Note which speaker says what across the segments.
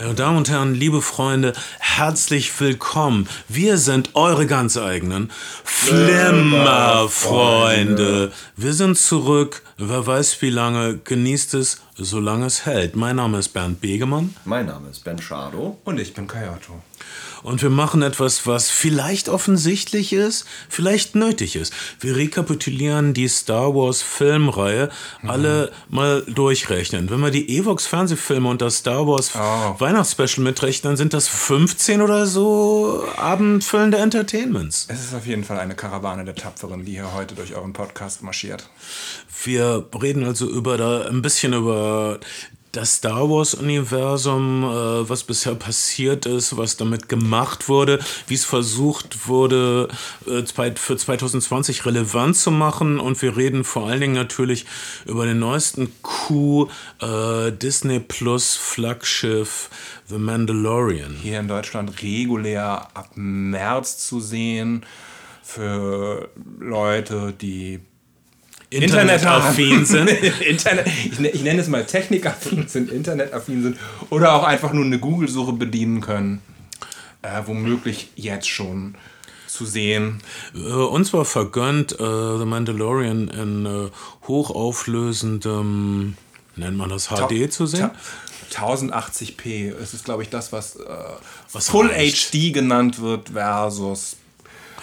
Speaker 1: Meine Damen und Herren, liebe Freunde, herzlich willkommen. Wir sind eure ganz eigenen Flimmerfreunde. Wir sind zurück. Wer weiß wie lange, genießt es, solange es hält. Mein Name ist Bernd Begemann.
Speaker 2: Mein Name ist Ben Schado.
Speaker 3: Und ich bin Kayato.
Speaker 1: Und wir machen etwas, was vielleicht offensichtlich ist, vielleicht nötig ist. Wir rekapitulieren die Star Wars Filmreihe mhm. alle mal durchrechnen. Wenn wir die Evox Fernsehfilme und das Star Wars oh. Weihnachtsspecial mitrechnen, sind das 15 oder so abendfüllende Entertainments.
Speaker 3: Es ist auf jeden Fall eine Karawane der Tapferen, die hier heute durch euren Podcast marschiert.
Speaker 1: Wir reden also über da ein bisschen über das Star Wars-Universum, äh, was bisher passiert ist, was damit gemacht wurde, wie es versucht wurde, äh, für 2020 relevant zu machen. Und wir reden vor allen Dingen natürlich über den neuesten Coup, äh, Disney Plus Flaggschiff The Mandalorian.
Speaker 3: Hier in Deutschland regulär ab März zu sehen für Leute, die Internetaffin sind. Internet, ich, ich, nenne es mal technikaffin sind, internetaffin sind oder auch einfach nur eine Google-Suche bedienen können. Äh, womöglich jetzt schon zu sehen.
Speaker 1: Äh, uns war vergönnt, äh, The Mandalorian in äh, hochauflösendem, nennt man das HD Ta zu sehen?
Speaker 3: 1080p. Es ist, glaube ich, das, was, äh, was Full reicht. HD genannt wird versus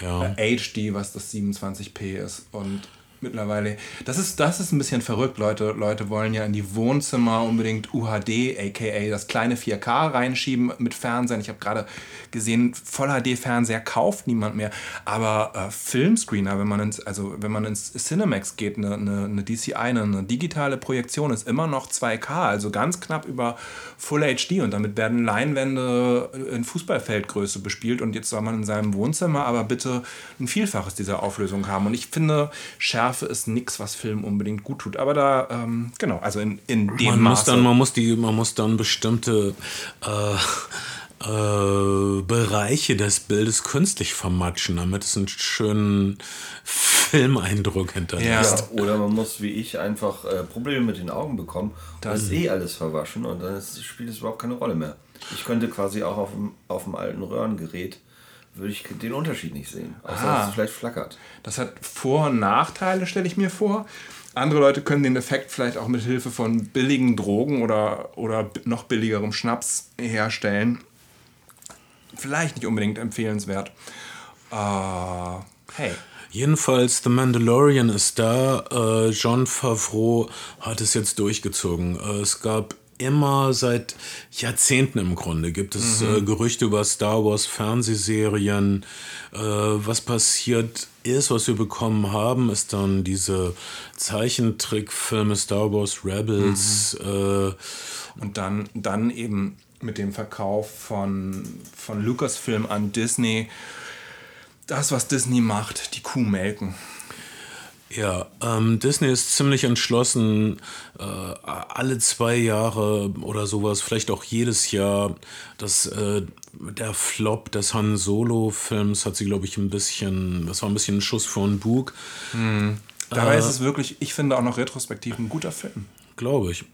Speaker 3: ja. HD, was das 27p ist. Und mittlerweile. Das ist, das ist ein bisschen verrückt, Leute. Leute wollen ja in die Wohnzimmer unbedingt UHD, aka das kleine 4K reinschieben mit Fernsehen. Ich habe gerade gesehen, Voll HD-Fernseher kauft niemand mehr. Aber äh, Filmscreener, wenn man ins, also wenn man ins Cinemax geht, eine, eine, eine DCI, eine, eine digitale Projektion, ist immer noch 2K, also ganz knapp über Full HD. Und damit werden Leinwände in Fußballfeldgröße bespielt. Und jetzt soll man in seinem Wohnzimmer aber bitte ein Vielfaches dieser Auflösung haben. Und ich finde, Schärfe Schärfe ist nichts, was Film unbedingt gut tut. Aber da, ähm, genau, also in, in dem
Speaker 1: man
Speaker 3: Maße.
Speaker 1: Muss dann, man, muss die, man muss dann bestimmte äh, äh, Bereiche des Bildes künstlich vermatschen, damit es einen schönen Filmeindruck hinterlässt.
Speaker 2: Ja, oder man muss, wie ich, einfach äh, Probleme mit den Augen bekommen. Dann ist eh alles verwaschen und dann ist, spielt es überhaupt keine Rolle mehr. Ich könnte quasi auch auf dem, auf dem alten Röhrengerät würde ich den Unterschied nicht sehen. Außer ah, dass es vielleicht flackert.
Speaker 3: Das hat Vor- und Nachteile, stelle ich mir vor. Andere Leute können den Effekt vielleicht auch mit Hilfe von billigen Drogen oder, oder noch billigerem Schnaps herstellen. Vielleicht nicht unbedingt empfehlenswert. Uh, hey.
Speaker 1: Jedenfalls, The Mandalorian ist da. Äh, John Favreau hat es jetzt durchgezogen. Äh, es gab immer seit Jahrzehnten im Grunde gibt es mhm. äh, Gerüchte über Star Wars Fernsehserien. Äh, was passiert ist, was wir bekommen haben, ist dann diese Zeichentrickfilme Star Wars Rebels. Mhm. Äh,
Speaker 3: Und dann, dann eben mit dem Verkauf von, von Lucasfilm an Disney. Das, was Disney macht, die Kuh melken.
Speaker 1: Ja, ähm, Disney ist ziemlich entschlossen, äh, alle zwei Jahre oder sowas, vielleicht auch jedes Jahr, dass äh, der Flop des Han Solo-Films hat sie, glaube ich, ein bisschen, das war ein bisschen ein Schuss vor den Bug.
Speaker 3: Mhm. Dabei äh, ist es wirklich, ich finde auch noch retrospektiv ein guter Film.
Speaker 1: Glaube ich.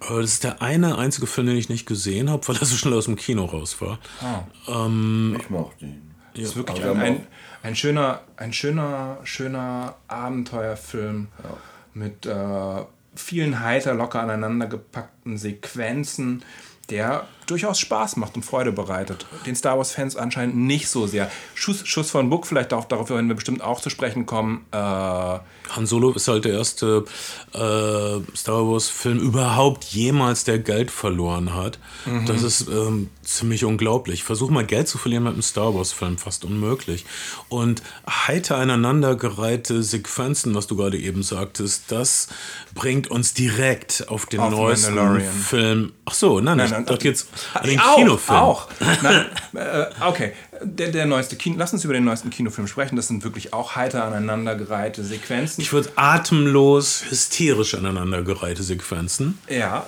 Speaker 1: Das ist der eine einzige Film, den ich nicht gesehen habe, weil er so schnell aus dem Kino raus war. Ah. Ähm,
Speaker 2: ich mochte ihn.
Speaker 3: Das ist wirklich ein, ein, ein, schöner, ein schöner, schöner Abenteuerfilm ja. mit äh, vielen heiter, locker aneinander gepackten Sequenzen, der durchaus Spaß macht und Freude bereitet. Den Star Wars-Fans anscheinend nicht so sehr. Schuss, Schuss von Book, vielleicht auch darauf werden wir bestimmt auch zu sprechen kommen. Äh,
Speaker 1: Han Solo ist halt der erste äh, Star Wars-Film überhaupt jemals, der Geld verloren hat. Mhm. Das ist ähm, ziemlich unglaublich. Versuch mal Geld zu verlieren mit einem Star Wars-Film, fast unmöglich. Und heiter aneinandergereihte Sequenzen, was du gerade eben sagtest, das bringt uns direkt auf den auf neuesten Film. Ach so, nein, nein, nein ich dachte jetzt
Speaker 3: den auch, Kinofilm. Auch. Nein, äh, okay, der, der neueste Kino. Lass uns über den neuesten Kinofilm sprechen. Das sind wirklich auch heiter aneinandergereihte Sequenzen.
Speaker 1: Ich würde atemlos, hysterisch aneinandergereihte Sequenzen.
Speaker 3: Ja,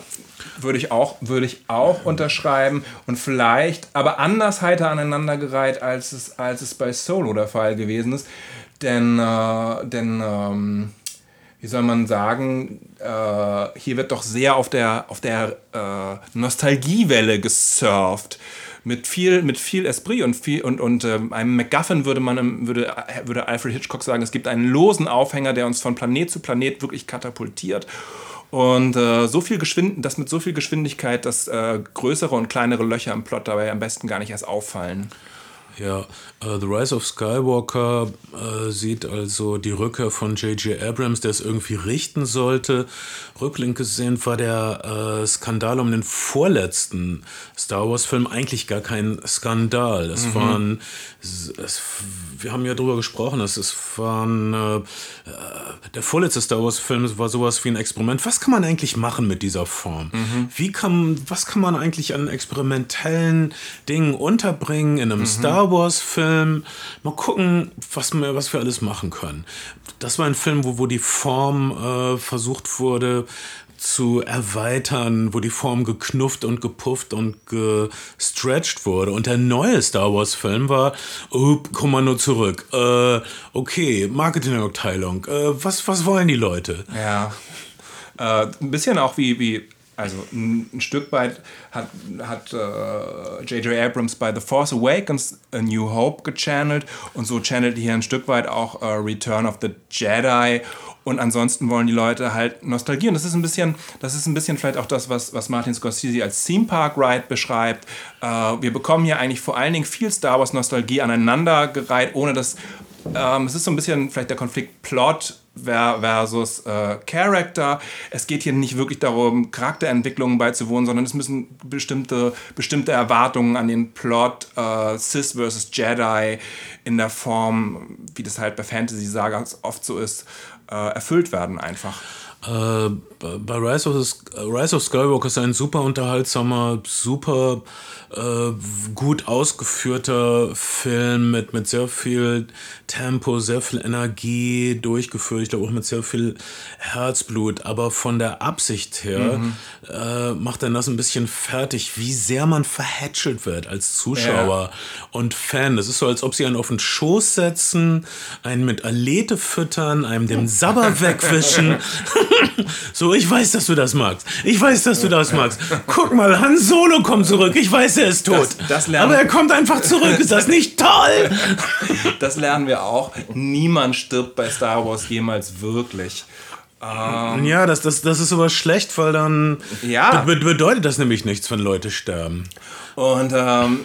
Speaker 3: würde ich auch, würde ich auch unterschreiben. Und vielleicht, aber anders heiter aneinandergereiht, als es, als es bei Solo der Fall gewesen ist. Denn, äh, denn ähm, wie soll man sagen, äh, hier wird doch sehr auf der, auf der äh, Nostalgiewelle gesurft. Mit viel, mit viel Esprit und viel und, und äh, einem MacGuffin würde man würde, würde Alfred Hitchcock sagen, es gibt einen losen Aufhänger, der uns von Planet zu Planet wirklich katapultiert. Und äh, so viel Geschwind das mit so viel Geschwindigkeit, dass äh, größere und kleinere Löcher im Plot dabei am besten gar nicht erst auffallen.
Speaker 1: Ja, uh, The Rise of Skywalker uh, sieht also die Rückkehr von J.J. Abrams, der es irgendwie richten sollte. Rückblickend gesehen war der uh, Skandal um den vorletzten Star Wars-Film eigentlich gar kein Skandal. Es mhm. waren, es, wir haben ja drüber gesprochen, es, es waren, der vorletzte Star Wars-Film war sowas wie ein Experiment. Was kann man eigentlich machen mit dieser Form? Mhm. Wie kann, was kann man eigentlich an experimentellen Dingen unterbringen in einem mhm. Star Star Wars-Film. Mal gucken, was wir, was wir alles machen können. Das war ein Film, wo, wo die Form äh, versucht wurde zu erweitern, wo die Form geknufft und gepufft und gestretched wurde. Und der neue Star Wars-Film war, oh, komm mal nur zurück. Äh, okay, Marketingabteilung, äh, was, was wollen die Leute?
Speaker 3: Ja. Äh, ein bisschen auch wie, wie also ein, ein, Stück weit hat, J.J. Uh, Abrams bei The Force Awakens A New Hope gechannelt und so channelt hier ein Stück weit auch uh, Return of the Jedi und ansonsten wollen die Leute halt Nostalgie. Und das ist ein bisschen, das ist ein bisschen vielleicht auch das, was, was Martin Scorsese als Theme Park Ride beschreibt. Uh, wir bekommen hier eigentlich vor allen Dingen viel Star Wars Nostalgie aneinandergereiht, ohne dass ähm, es ist so ein bisschen vielleicht der Konflikt Plot versus äh, Character. Es geht hier nicht wirklich darum, Charakterentwicklungen beizuwohnen, sondern es müssen bestimmte, bestimmte Erwartungen an den Plot äh, Sith versus Jedi in der Form, wie das halt bei Fantasy-Sagas oft so ist, äh, erfüllt werden einfach.
Speaker 1: Äh, bei Rise of, Rise of Skywalker ist ein super unterhaltsamer, super äh, gut ausgeführter Film mit, mit sehr viel Tempo, sehr viel Energie durchgeführt. Ich glaube auch mit sehr viel Herzblut. Aber von der Absicht her mhm. äh, macht er das ein bisschen fertig, wie sehr man verhätschelt wird als Zuschauer ja. und Fan. Das ist so, als ob sie einen auf den Schoß setzen, einen mit Alete füttern, einem den Sabber wegwischen. so, ich weiß, dass du das magst. Ich weiß, dass du das magst. Guck mal, Han Solo kommt zurück. Ich weiß, er ist tot. Das, das Aber er kommt einfach zurück. Ist das nicht toll?
Speaker 3: das lernen wir auch. Niemand stirbt bei Star Wars jemals wirklich.
Speaker 1: Ähm, ja, das, das, das ist aber schlecht, weil dann ja. be bedeutet das nämlich nichts, wenn Leute sterben.
Speaker 3: Und ähm,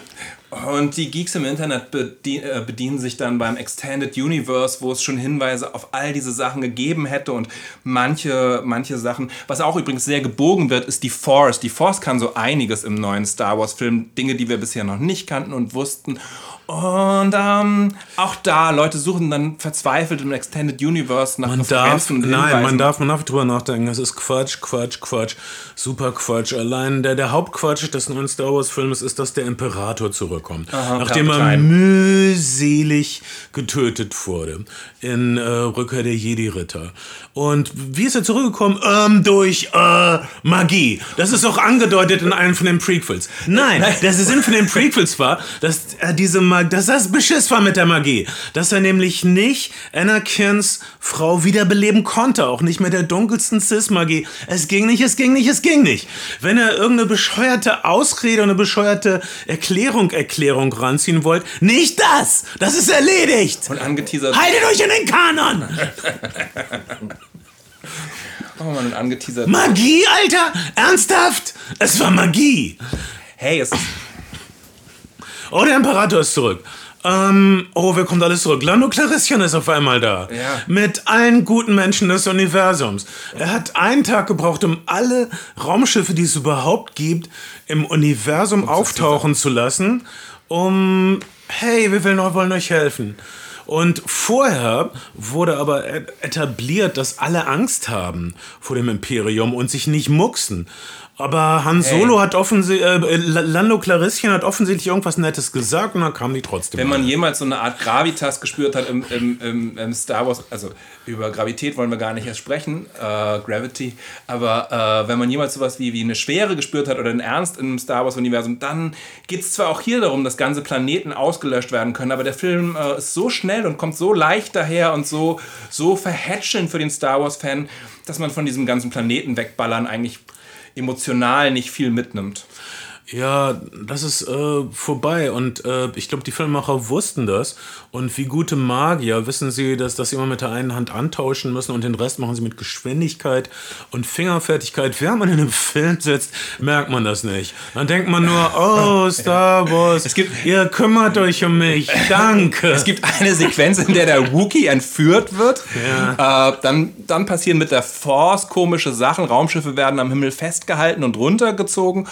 Speaker 3: und die Geeks im Internet äh, bedienen sich dann beim Extended Universe, wo es schon Hinweise auf all diese Sachen gegeben hätte und manche, manche Sachen. Was auch übrigens sehr gebogen wird, ist die Force. Die Force kann so einiges im neuen Star Wars-Film, Dinge, die wir bisher noch nicht kannten und wussten. Und ähm, auch da, Leute suchen dann verzweifelt im Extended Universe nach
Speaker 1: man Referenzen darf, Nein, man darf, man darf drüber nachdenken. Es ist Quatsch, Quatsch, Quatsch, super Quatsch. Allein der, der Hauptquatsch des neuen Star Wars Films ist, dass der Imperator zurückkommt. Aha, nachdem er mühselig getötet wurde in äh, Rückkehr der Jedi-Ritter. Und wie ist er zurückgekommen? Ähm, durch äh, Magie. Das ist auch angedeutet in einem von den Prequels. Nein, der Sinn von den Prequels war, dass er diese Magie Mag dass das Beschiss war mit der Magie. Dass er nämlich nicht Anakins Frau wiederbeleben konnte. Auch nicht mit der dunkelsten Cis-Magie. Es ging nicht, es ging nicht, es ging nicht. Wenn er irgendeine bescheuerte Ausrede und eine bescheuerte Erklärung, Erklärung ranziehen wollte, nicht das! Das ist erledigt!
Speaker 3: Und angeteasert.
Speaker 1: Haltet euch in den Kanon!
Speaker 3: oh man, angeteasert.
Speaker 1: Magie, Alter! Ernsthaft? Es war Magie!
Speaker 3: Hey, es ist
Speaker 1: Oh, der Imperator ist zurück. Ähm, oh, wer kommt alles zurück? Lando Clarissian ist auf einmal da.
Speaker 3: Ja.
Speaker 1: Mit allen guten Menschen des Universums. Er hat einen Tag gebraucht, um alle Raumschiffe, die es überhaupt gibt, im Universum auftauchen zu lassen, um, hey, wir wollen euch helfen. Und vorher wurde aber etabliert, dass alle Angst haben vor dem Imperium und sich nicht mucksen. Aber Han Solo hey. hat offensichtlich, äh, Lando Clarisschen hat offensichtlich irgendwas Nettes gesagt und dann kamen die trotzdem.
Speaker 3: Wenn man an. jemals so eine Art Gravitas gespürt hat im, im, im, im, Star Wars, also über Gravität wollen wir gar nicht erst sprechen, äh, Gravity, aber äh, wenn man jemals sowas wie, wie eine Schwere gespürt hat oder einen Ernst im Star Wars-Universum, dann geht es zwar auch hier darum, dass ganze Planeten ausgelöscht werden können, aber der Film äh, ist so schnell und kommt so leicht daher und so, so verhätschelnd für den Star Wars-Fan, dass man von diesem ganzen Planeten wegballern eigentlich emotional nicht viel mitnimmt.
Speaker 1: Ja, das ist äh, vorbei und äh, ich glaube, die Filmemacher wussten das und wie gute Magier wissen sie, dass, dass sie immer mit der einen Hand antauschen müssen und den Rest machen sie mit Geschwindigkeit und Fingerfertigkeit. Während man in einem Film sitzt, merkt man das nicht. Dann denkt man nur, oh, Star Wars, es gibt, ihr kümmert euch um mich, danke.
Speaker 3: Es gibt eine Sequenz, in der der Wookie entführt wird. Ja. Äh, dann, dann passieren mit der Force komische Sachen. Raumschiffe werden am Himmel festgehalten und runtergezogen.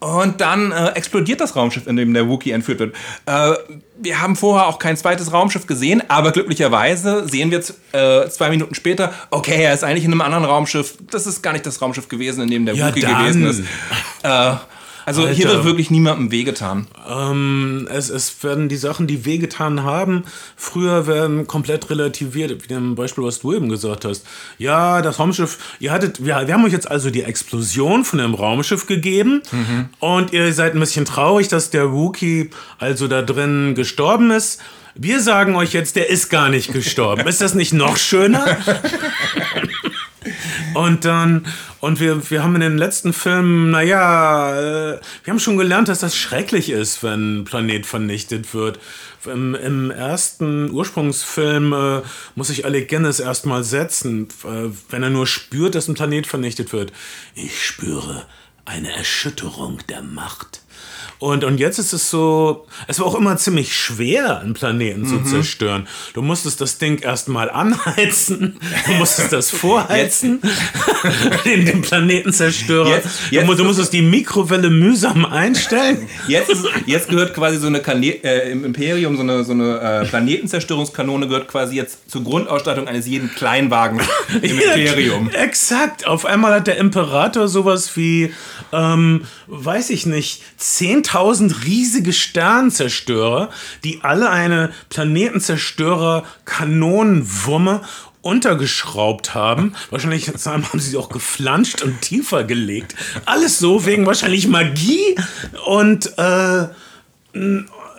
Speaker 3: Und dann äh, explodiert das Raumschiff, in dem der Wookiee entführt wird. Äh, wir haben vorher auch kein zweites Raumschiff gesehen, aber glücklicherweise sehen wir äh, zwei Minuten später, okay, er ist eigentlich in einem anderen Raumschiff. Das ist gar nicht das Raumschiff gewesen, in dem der ja, Wookiee gewesen ist. Also Alter. hier wird wirklich niemandem wehgetan.
Speaker 1: Ähm, es, es werden die Sachen, die wehgetan haben, früher werden komplett relativiert. Wie dem Beispiel, was du eben gesagt hast. Ja, das Raumschiff, ihr hattet, wir, wir haben euch jetzt also die Explosion von dem Raumschiff gegeben mhm. und ihr seid ein bisschen traurig, dass der Wookie also da drin gestorben ist. Wir sagen euch jetzt, der ist gar nicht gestorben. ist das nicht noch schöner? Und dann, und wir, wir haben in den letzten Filmen, naja, äh, wir haben schon gelernt, dass das schrecklich ist, wenn ein Planet vernichtet wird. Im, im ersten Ursprungsfilm äh, muss sich Alec Guinness erstmal setzen, äh, wenn er nur spürt, dass ein Planet vernichtet wird. Ich spüre eine Erschütterung der Macht. Und, und jetzt ist es so, es war auch immer ziemlich schwer, einen Planeten mhm. zu zerstören. Du musstest das Ding erstmal anheizen, du musstest das vorheizen, den, den Planetenzerstörer. Jetzt, jetzt du, du musstest die Mikrowelle mühsam einstellen.
Speaker 3: Jetzt, ist, jetzt gehört quasi so eine Kane äh, im Imperium, so eine, so eine äh, Planetenzerstörungskanone gehört quasi jetzt zur Grundausstattung eines jeden Kleinwagens im ja, Imperium.
Speaker 1: Exakt. Auf einmal hat der Imperator sowas wie, ähm, weiß ich nicht, 10.000 10.000 riesige Sternzerstörer, die alle eine Planetenzerstörer-Kanonenwumme untergeschraubt haben. Wahrscheinlich haben sie auch geflanscht und tiefer gelegt. Alles so wegen wahrscheinlich Magie und äh,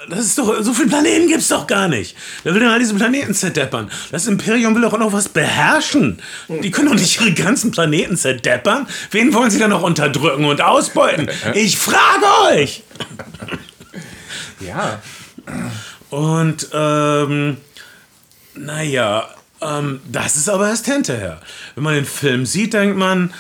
Speaker 1: das ist doch, so viele Planeten gibt es doch gar nicht. Wer will denn all diese Planeten zerdeppern? Das Imperium will doch auch noch was beherrschen. Die können doch nicht ihre ganzen Planeten zerdeppern. Wen wollen sie dann noch unterdrücken und ausbeuten? Ich frage euch!
Speaker 3: Ja.
Speaker 1: Und, ähm, naja, ähm, das ist aber erst hinterher. Wenn man den Film sieht, denkt man,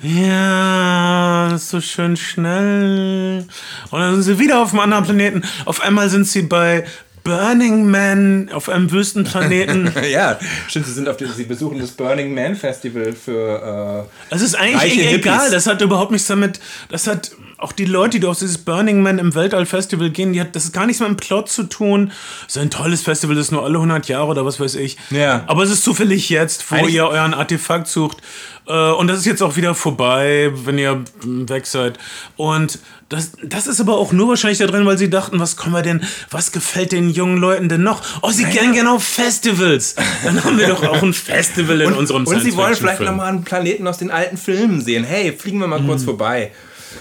Speaker 1: ja, das ist so schön schnell. Und dann sind sie wieder auf einem anderen Planeten. Auf einmal sind sie bei Burning Man auf einem Wüstenplaneten.
Speaker 3: ja, stimmt, sie sind auf dem, sie besuchen das Burning Man Festival für.
Speaker 1: Äh, es ist eigentlich egal, das hat überhaupt nichts damit. Das hat auch die Leute, die auf dieses Burning Man im Weltall-Festival gehen, die hat, das ist gar nichts mit dem Plot zu tun. Ist ein tolles Festival, das ist nur alle 100 Jahre oder was weiß ich.
Speaker 3: Ja.
Speaker 1: Aber es ist zufällig jetzt, wo Eigentlich ihr euren Artefakt sucht. Äh, und das ist jetzt auch wieder vorbei, wenn ihr weg seid. Und das, das ist aber auch nur wahrscheinlich da drin, weil sie dachten, was können wir denn, was gefällt den jungen Leuten denn noch? Oh, sie gehen gerne auf Festivals. Dann haben wir doch auch ein Festival in
Speaker 3: und,
Speaker 1: unserem
Speaker 3: Und sie wollen vielleicht nochmal einen Planeten aus den alten Filmen sehen. Hey, fliegen wir mal mhm. kurz vorbei.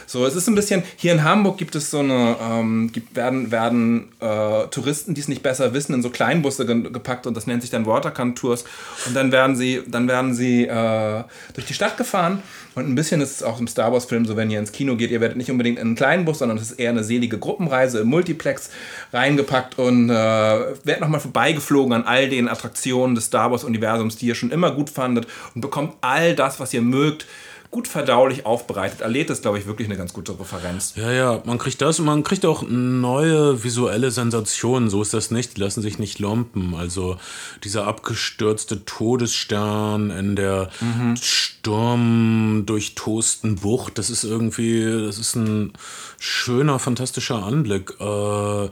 Speaker 3: So, es ist ein bisschen, hier in Hamburg gibt es so eine, ähm, gibt, werden, werden äh, Touristen, die es nicht besser wissen, in so Kleinbusse ge gepackt und das nennt sich dann Watercan-Tours. Und dann werden sie, dann werden sie äh, durch die Stadt gefahren und ein bisschen ist es auch im Star Wars-Film so, wenn ihr ins Kino geht, ihr werdet nicht unbedingt in einen kleinen Bus, sondern es ist eher eine selige Gruppenreise im Multiplex reingepackt und äh, werdet nochmal vorbeigeflogen an all den Attraktionen des Star Wars-Universums, die ihr schon immer gut fandet und bekommt all das, was ihr mögt gut verdaulich aufbereitet. Allet ist, glaube ich, wirklich eine ganz gute Referenz.
Speaker 1: Ja, ja, man kriegt das und man kriegt auch neue visuelle Sensationen. So ist das nicht. Die lassen sich nicht lumpen. Also dieser abgestürzte Todesstern in der mhm. sturmdurchtosten Bucht, das ist irgendwie, das ist ein schöner, fantastischer Anblick. Äh,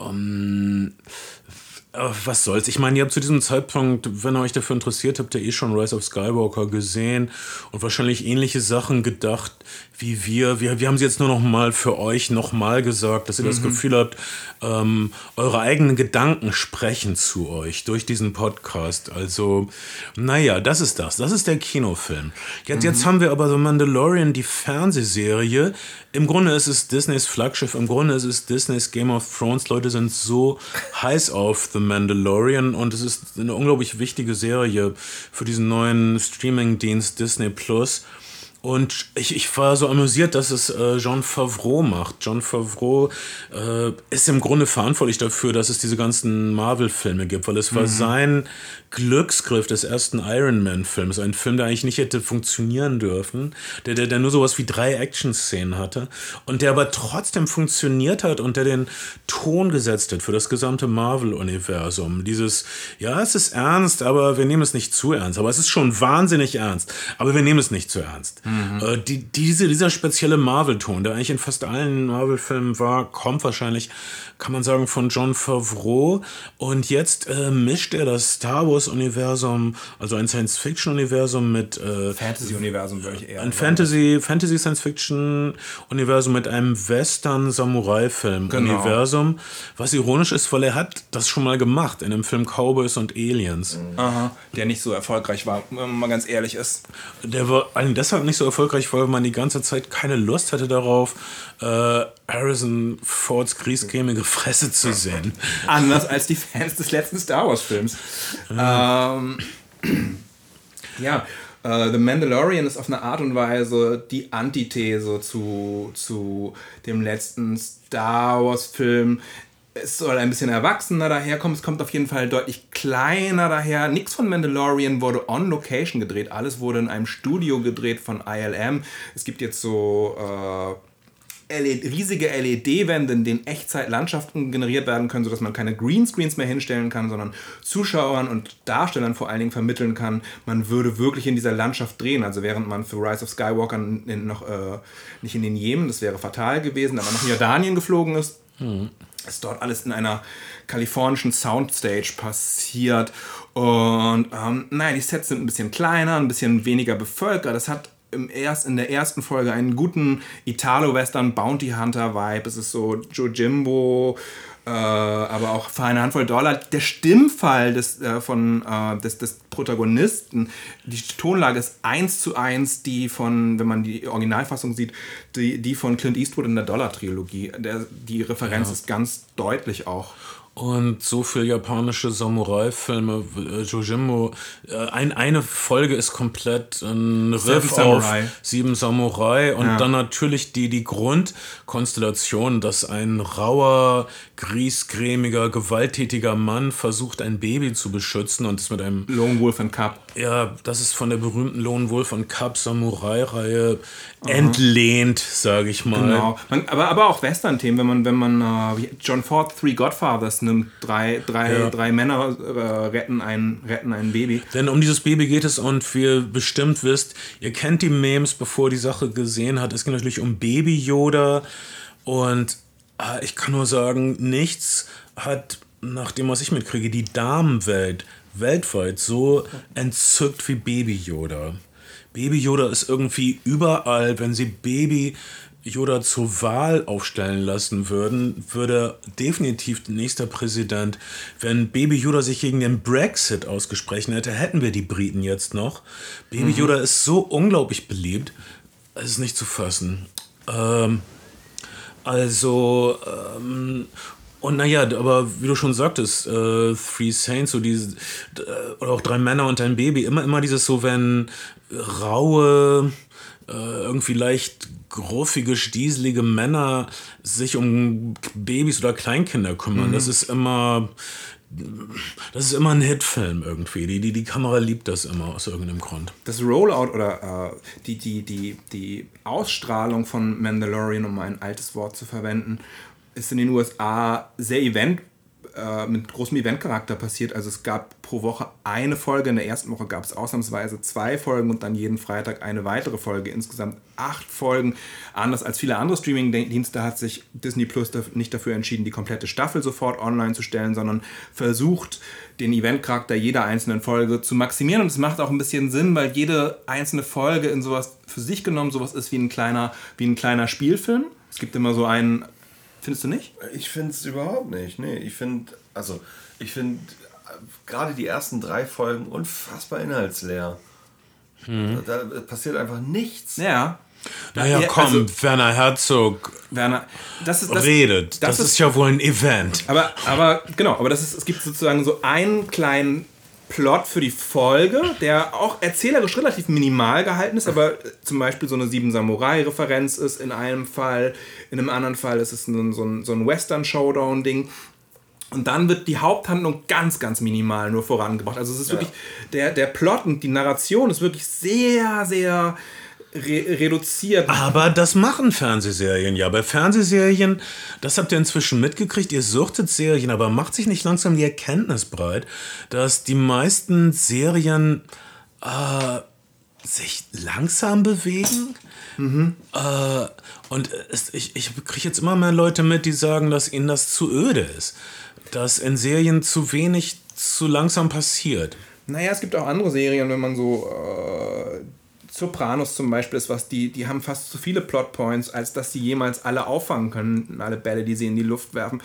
Speaker 1: ähm, was soll's. Ich meine, ihr habt zu diesem Zeitpunkt, wenn ihr euch dafür interessiert, habt ihr eh schon Rise of Skywalker gesehen und wahrscheinlich ähnliche Sachen gedacht wie wir. Wir, wir haben sie jetzt nur noch mal für euch noch mal gesagt, dass ihr mhm. das Gefühl habt, ähm, eure eigenen Gedanken sprechen zu euch durch diesen Podcast. Also, naja, das ist das. Das ist der Kinofilm. Jetzt, mhm. jetzt haben wir aber The Mandalorian, die Fernsehserie. Im Grunde ist es Disneys Flaggschiff. Im Grunde ist es Disneys Game of Thrones. Leute sind so heiß auf The Mandalorian und es ist eine unglaublich wichtige Serie für diesen neuen Streaming-Dienst Disney Plus. Und ich, ich war so amüsiert, dass es äh, John Favreau macht. John Favreau äh, ist im Grunde verantwortlich dafür, dass es diese ganzen Marvel-Filme gibt, weil es war mhm. sein Glücksgriff des ersten Iron Man-Films. Ein Film, der eigentlich nicht hätte funktionieren dürfen, der, der, der nur sowas wie drei Action-Szenen hatte und der aber trotzdem funktioniert hat und der den Ton gesetzt hat für das gesamte Marvel-Universum. Dieses, ja, es ist ernst, aber wir nehmen es nicht zu ernst. Aber es ist schon wahnsinnig ernst, aber wir nehmen es nicht zu ernst. Mhm. Mhm. Äh, die, diese, dieser spezielle Marvel-Ton, der eigentlich in fast allen Marvel-Filmen war, kommt wahrscheinlich, kann man sagen, von John Favreau. Und jetzt äh, mischt er das Star Wars-Universum, also ein Science-Fiction-Universum mit. Äh,
Speaker 3: Fantasy-Universum, würde ich eher.
Speaker 1: Ein Fantasy, Fantasy Science-Fiction-Universum mit einem Western-Samurai-Film-Universum. Genau. Was ironisch ist, weil er hat das schon mal gemacht in dem Film Cowboys und Aliens.
Speaker 3: Aha, der nicht so erfolgreich war, wenn man mal ganz ehrlich ist.
Speaker 1: Der war deshalb nicht so erfolgreich, weil man die ganze Zeit keine Lust hatte darauf, äh, Harrison Fords griesgrämige Fresse zu sehen.
Speaker 3: Anders als die Fans des letzten Star Wars-Films. ähm, ja, Uh, The Mandalorian ist auf eine Art und Weise die Antithese zu, zu dem letzten Star Wars-Film. Es soll ein bisschen erwachsener daherkommen, es kommt auf jeden Fall deutlich kleiner daher. Nichts von Mandalorian wurde on Location gedreht, alles wurde in einem Studio gedreht von ILM. Es gibt jetzt so. Uh, LED, riesige LED-Wände, in denen Echtzeit-Landschaften generiert werden können, sodass man keine Greenscreens mehr hinstellen kann, sondern Zuschauern und Darstellern vor allen Dingen vermitteln kann, man würde wirklich in dieser Landschaft drehen. Also während man für Rise of Skywalker in, noch äh, nicht in den Jemen, das wäre fatal gewesen, aber nach Jordanien geflogen ist, mhm. ist dort alles in einer kalifornischen Soundstage passiert. Und ähm, nein, die Sets sind ein bisschen kleiner, ein bisschen weniger bevölkert. Das hat im erst, in der ersten Folge einen guten Italo-Western Bounty Hunter-Vibe. Es ist so Joe Jimbo, äh, aber auch für eine Handvoll Dollar. Der Stimmfall des, äh, von, äh, des, des Protagonisten, die Tonlage ist eins zu eins die von, wenn man die Originalfassung sieht, die, die von Clint Eastwood in der Dollar-Trilogie. Die Referenz ja. ist ganz deutlich auch.
Speaker 1: Und so viel japanische Samurai-Filme, äh, Jojimbo, äh, ein, eine Folge ist komplett ein Riff auf Sieben Samurai und ja. dann natürlich die, die Grundkonstellation, dass ein rauer, griesgrämiger, gewalttätiger Mann versucht, ein Baby zu beschützen und es mit einem...
Speaker 3: Lone Wolf and Cup.
Speaker 1: Ja, das ist von der berühmten Lone Wolf and Cup Samurai-Reihe entlehnt, sage ich mal. Genau,
Speaker 3: man, aber, aber auch Western-Themen, wenn man, wenn man uh, John Ford, Three Godfathers nimmt, drei, drei, ja. drei Männer äh, retten, ein, retten ein Baby.
Speaker 1: Denn um dieses Baby geht es und wie ihr bestimmt wisst, ihr kennt die Memes, bevor die Sache gesehen hat. Es geht natürlich um Baby Yoda und äh, ich kann nur sagen, nichts hat nach dem, was ich mitkriege, die Damenwelt weltweit so entzückt wie Baby Yoda. Baby Yoda ist irgendwie überall, wenn sie Baby Yoda zur Wahl aufstellen lassen würden, würde definitiv der nächste Präsident, wenn Baby Yoda sich gegen den Brexit ausgesprochen hätte, hätten wir die Briten jetzt noch. Baby mhm. Yoda ist so unglaublich beliebt, es ist nicht zu fassen. Ähm, also, ähm, und naja, aber wie du schon sagtest, äh, Three Saints, so diese, äh, oder auch drei Männer und ein Baby, immer, immer dieses so, wenn raue, irgendwie leicht gruffige, stieselige Männer sich um Babys oder Kleinkinder kümmern. Mhm. Das ist immer. Das ist immer ein Hitfilm irgendwie. Die, die, die Kamera liebt das immer aus irgendeinem Grund.
Speaker 3: Das Rollout oder äh, die, die, die, die Ausstrahlung von Mandalorian, um ein altes Wort zu verwenden, ist in den USA sehr event äh, mit großem Eventcharakter passiert. Also es gab pro Woche eine Folge. In der ersten Woche gab es ausnahmsweise zwei Folgen und dann jeden Freitag eine weitere Folge. Insgesamt acht Folgen. Anders als viele andere Streaming-Dienste hat sich Disney Plus nicht dafür entschieden, die komplette Staffel sofort online zu stellen, sondern versucht, den Eventcharakter jeder einzelnen Folge zu maximieren. Und es macht auch ein bisschen Sinn, weil jede einzelne Folge in sowas für sich genommen sowas ist wie ein kleiner, wie ein kleiner Spielfilm. Es gibt immer so einen Findest du nicht?
Speaker 2: Ich finde es überhaupt nicht. Nee, ich finde, also, ich finde gerade die ersten drei Folgen unfassbar inhaltsleer. Hm. Da, da, passiert einfach nichts.
Speaker 1: Ja. Naja, ja, komm, also, Werner Herzog
Speaker 3: Werner, das ist,
Speaker 1: das, redet. Das, das ist, ist, ja wohl ein Event.
Speaker 3: Aber, aber genau, aber das ist, es gibt sozusagen so einen kleinen Plot für die Folge, der auch erzählerisch relativ minimal gehalten ist, aber zum Beispiel so eine Sieben Samurai-Referenz ist in einem Fall, in einem anderen Fall ist es so ein, so ein Western-Showdown-Ding. Und dann wird die Haupthandlung ganz, ganz minimal nur vorangebracht. Also es ist ja. wirklich, der, der Plot und die Narration ist wirklich sehr, sehr re reduziert.
Speaker 1: Aber das machen Fernsehserien ja. Bei Fernsehserien, das habt ihr inzwischen mitgekriegt, ihr suchtet Serien, aber macht sich nicht langsam die Erkenntnis breit, dass die meisten Serien äh, sich langsam bewegen. Mhm. Äh, und es, ich, ich kriege jetzt immer mehr Leute mit, die sagen, dass ihnen das zu öde ist. Dass in Serien zu wenig, zu langsam passiert.
Speaker 3: Naja, es gibt auch andere Serien, wenn man so äh, Sopranos zum Beispiel ist was, die, die haben fast zu viele Plotpoints, als dass sie jemals alle auffangen können, alle Bälle, die sie in die Luft werfen.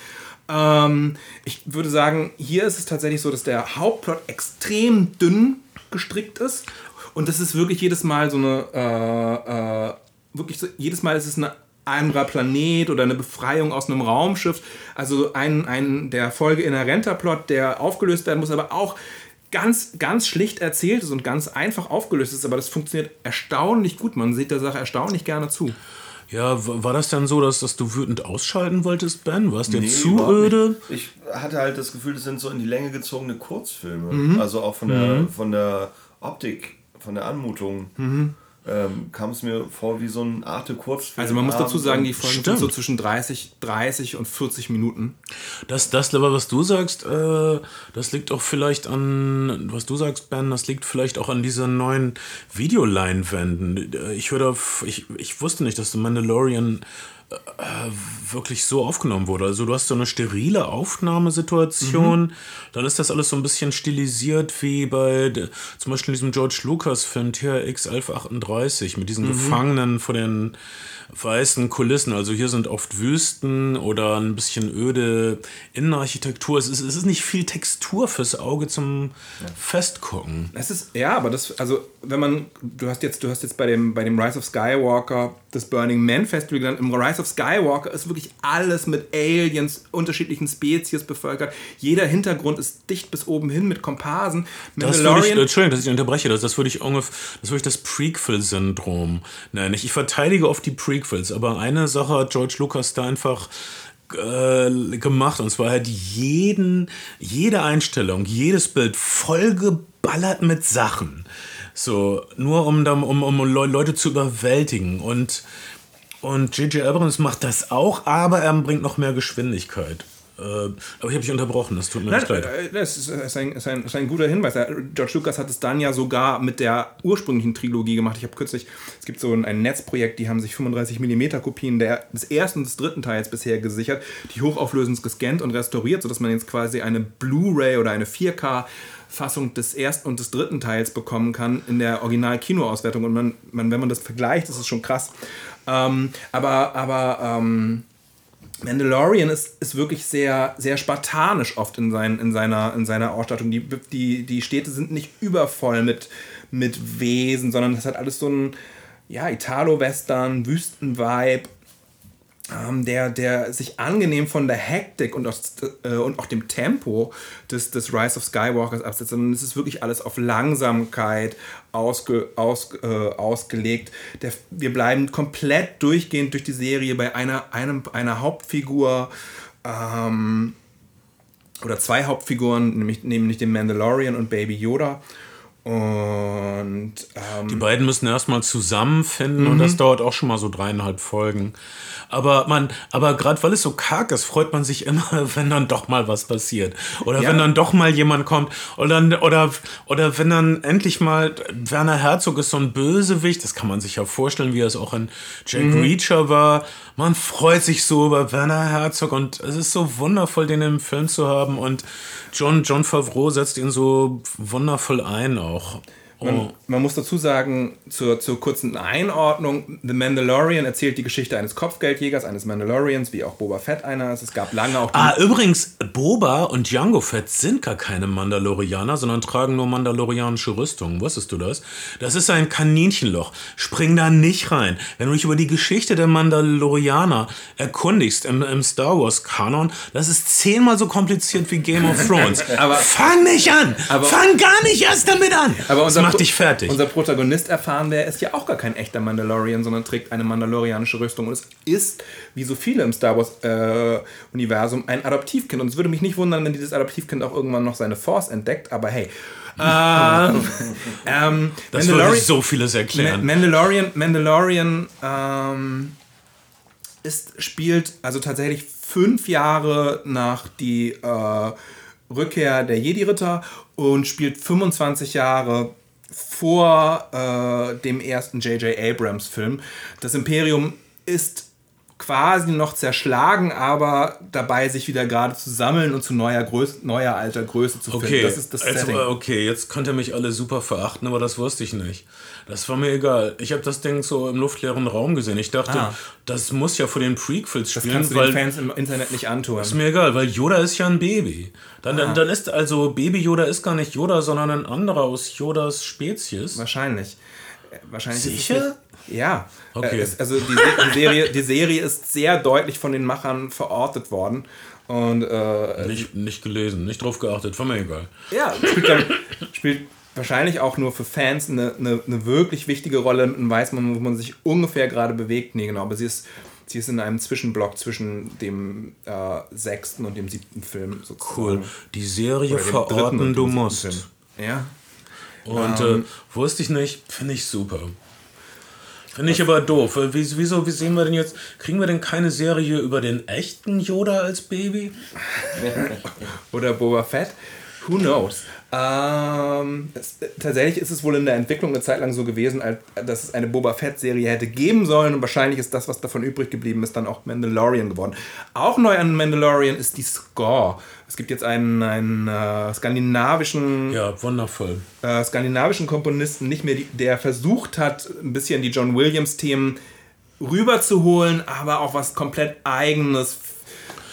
Speaker 3: Ähm, ich würde sagen, hier ist es tatsächlich so, dass der Hauptplot extrem dünn gestrickt ist. Und das ist wirklich jedes Mal so eine, äh, äh, wirklich so, jedes Mal ist es eine anderer Planet oder eine Befreiung aus einem Raumschiff. Also ein, ein der Folge inhärenter Plot, der aufgelöst werden muss, aber auch ganz, ganz schlicht erzählt ist und ganz einfach aufgelöst ist, aber das funktioniert erstaunlich gut. Man sieht der Sache erstaunlich gerne zu.
Speaker 1: Ja, war das dann so, dass, dass du wütend ausschalten wolltest, Ben? War es dir nee, zu öde?
Speaker 2: Ich hatte halt das Gefühl, das sind so in die Länge gezogene Kurzfilme. Mhm. Also auch von der, mhm. von der Optik, von der Anmutung. Mhm ähm, kam es mir vor wie so ein Arte Kurzfilm.
Speaker 3: Also man muss dazu sagen, die Folgen sind so zwischen 30, 30 und 40 Minuten.
Speaker 1: Das, das aber was du sagst, äh, das liegt auch vielleicht an, was du sagst, Ben, das liegt vielleicht auch an diesen neuen Videoleinwänden. Ich höre, ich, ich wusste nicht, dass The Mandalorian äh, wirklich so aufgenommen wurde. Also du hast so eine sterile Aufnahmesituation, mhm. dann ist das alles so ein bisschen stilisiert wie bei zum Beispiel diesem George Lucas Film THX 1138 mit diesen mhm. Gefangenen vor den weißen Kulissen. Also hier sind oft Wüsten oder ein bisschen öde Innenarchitektur. Es ist, es ist nicht viel Textur fürs Auge zum ja. Festgucken.
Speaker 3: Es ist, ja, aber das, also wenn man, du hast jetzt, du hast jetzt bei dem, bei dem Rise of Skywalker das Burning Man Festival genannt. Im Rise of Skywalker ist wirklich alles mit Aliens, unterschiedlichen Spezies bevölkert. Jeder Hintergrund ist dicht bis oben hin mit Komparsen.
Speaker 1: Das würde ich, Entschuldigung, dass ich unterbreche, das, das würde ich ungefähr, das würde ich das Prequel-Syndrom nennen. Ich verteidige oft die Prequels, aber eine Sache hat George Lucas da einfach äh, gemacht und zwar hat jeden, jede Einstellung, jedes Bild vollgeballert mit Sachen. So, nur um, um, um Leute zu überwältigen. Und und J.J. Abrams macht das auch, aber er bringt noch mehr Geschwindigkeit. Äh, aber ich habe dich unterbrochen, das tut mir Nein, leid.
Speaker 3: Äh, das ist, ist, ein, ist, ein, ist ein guter Hinweis. George Lucas hat es dann ja sogar mit der ursprünglichen Trilogie gemacht. Ich habe kürzlich, es gibt so ein, ein Netzprojekt, die haben sich 35 mm Kopien der, des ersten und des dritten Teils bisher gesichert, die hochauflösend gescannt und restauriert, sodass man jetzt quasi eine Blu-ray oder eine 4K Fassung des ersten und des dritten Teils bekommen kann in der Original-Kinoauswertung. Und man, man, wenn man das vergleicht, ist schon krass. Ähm, aber aber ähm, Mandalorian ist, ist wirklich sehr, sehr spartanisch oft in, sein, in, seiner, in seiner Ausstattung. Die, die, die Städte sind nicht übervoll mit, mit Wesen, sondern das hat alles so ein ja, Italo-Western, Wüsten-Vibe der, der sich angenehm von der Hektik und, aus, äh, und auch dem Tempo des, des Rise of Skywalkers absetzt, sondern es ist wirklich alles auf Langsamkeit ausge, aus, äh, ausgelegt. Der, wir bleiben komplett durchgehend durch die Serie bei einer, einem, einer Hauptfigur ähm, oder zwei Hauptfiguren, nämlich, nämlich dem Mandalorian und Baby Yoda. Und ähm,
Speaker 1: die beiden müssen erstmal zusammenfinden mhm. und das dauert auch schon mal so dreieinhalb Folgen. Aber man, aber gerade weil es so karg ist, freut man sich immer, wenn dann doch mal was passiert. Oder ja. wenn dann doch mal jemand kommt. Oder, oder, oder wenn dann endlich mal Werner Herzog ist so ein Bösewicht, das kann man sich ja vorstellen, wie es auch in Jack mhm. Reacher war. Man freut sich so über Werner Herzog und es ist so wundervoll, den im Film zu haben. Und John, John Favreau setzt ihn so wundervoll ein auch.
Speaker 3: 有很 Man, oh. man, muss dazu sagen, zur, zur kurzen Einordnung, The Mandalorian erzählt die Geschichte eines Kopfgeldjägers, eines Mandalorians, wie auch Boba Fett einer ist. Es gab lange auch...
Speaker 1: Ah, übrigens, Boba und Django Fett sind gar keine Mandalorianer, sondern tragen nur mandalorianische Rüstungen. Wusstest du das? Das ist ein Kaninchenloch. Spring da nicht rein. Wenn du dich über die Geschichte der Mandalorianer erkundigst im, im Star Wars-Kanon, das ist zehnmal so kompliziert wie Game of Thrones. aber, Fang nicht an! Aber, Fang gar nicht erst damit an!
Speaker 3: Aber unser macht dich fertig. Unser Protagonist erfahren wir, ist ja auch gar kein echter Mandalorian, sondern trägt eine mandalorianische Rüstung und es ist, wie so viele im Star Wars-Universum, äh, ein Adoptivkind. Und es würde mich nicht wundern, wenn dieses Adoptivkind auch irgendwann noch seine Force entdeckt, aber hey. ähm,
Speaker 1: ähm, das würde so vieles erklären.
Speaker 3: Mandalorian, Mandalorian ähm, ist, spielt also tatsächlich fünf Jahre nach die äh, Rückkehr der Jedi-Ritter und spielt 25 Jahre vor äh, dem ersten J.J. Abrams-Film. Das Imperium ist quasi noch zerschlagen, aber dabei sich wieder gerade zu sammeln und zu neuer, Größe, neuer alter Größe zu finden.
Speaker 1: Okay, das ist das also, okay, jetzt könnt ihr mich alle super verachten, aber das wusste ich nicht. Das war mir egal. Ich habe das Ding so im luftleeren Raum gesehen. Ich dachte, ah. das muss ja vor den Prequels spielen. Das
Speaker 3: kannst du weil, den Fans im Internet nicht antun.
Speaker 1: Ist mir egal, weil Yoda ist ja ein Baby. Dann, ah. dann, dann ist also Baby Yoda ist gar nicht Yoda, sondern ein anderer aus Yodas Spezies.
Speaker 3: Wahrscheinlich. Äh, wahrscheinlich
Speaker 1: Sicher?
Speaker 3: Ja. Okay. Äh, also die, die, Serie, die Serie ist sehr deutlich von den Machern verortet worden. Und, äh,
Speaker 1: nicht, nicht gelesen, nicht drauf geachtet, war mir egal.
Speaker 3: Ja, spielt, dann, spielt wahrscheinlich auch nur für Fans eine, eine, eine wirklich wichtige Rolle. Dann weiß man, wo man sich ungefähr gerade bewegt. Nee, genau, aber sie ist, sie ist in einem Zwischenblock zwischen dem äh, sechsten und dem siebten Film.
Speaker 1: Sozusagen. Cool. Die Serie verorten, du musst. Film.
Speaker 3: Ja.
Speaker 1: Und ähm, äh, wusste ich nicht, finde ich super. Finde ich aber doof. Wieso, wie sehen wir denn jetzt, kriegen wir denn keine Serie über den echten Yoda als Baby?
Speaker 3: Oder Boba Fett? Who knows? Ähm, es, tatsächlich ist es wohl in der Entwicklung eine Zeit lang so gewesen, als, dass es eine Boba Fett-Serie hätte geben sollen und wahrscheinlich ist das, was davon übrig geblieben ist, dann auch Mandalorian geworden. Auch neu an Mandalorian ist die Score. Es gibt jetzt einen, einen äh, skandinavischen.
Speaker 1: Ja, wundervoll.
Speaker 3: Äh, skandinavischen Komponisten, nicht mehr, die, der versucht hat, ein bisschen die John Williams-Themen rüberzuholen, aber auch was komplett eigenes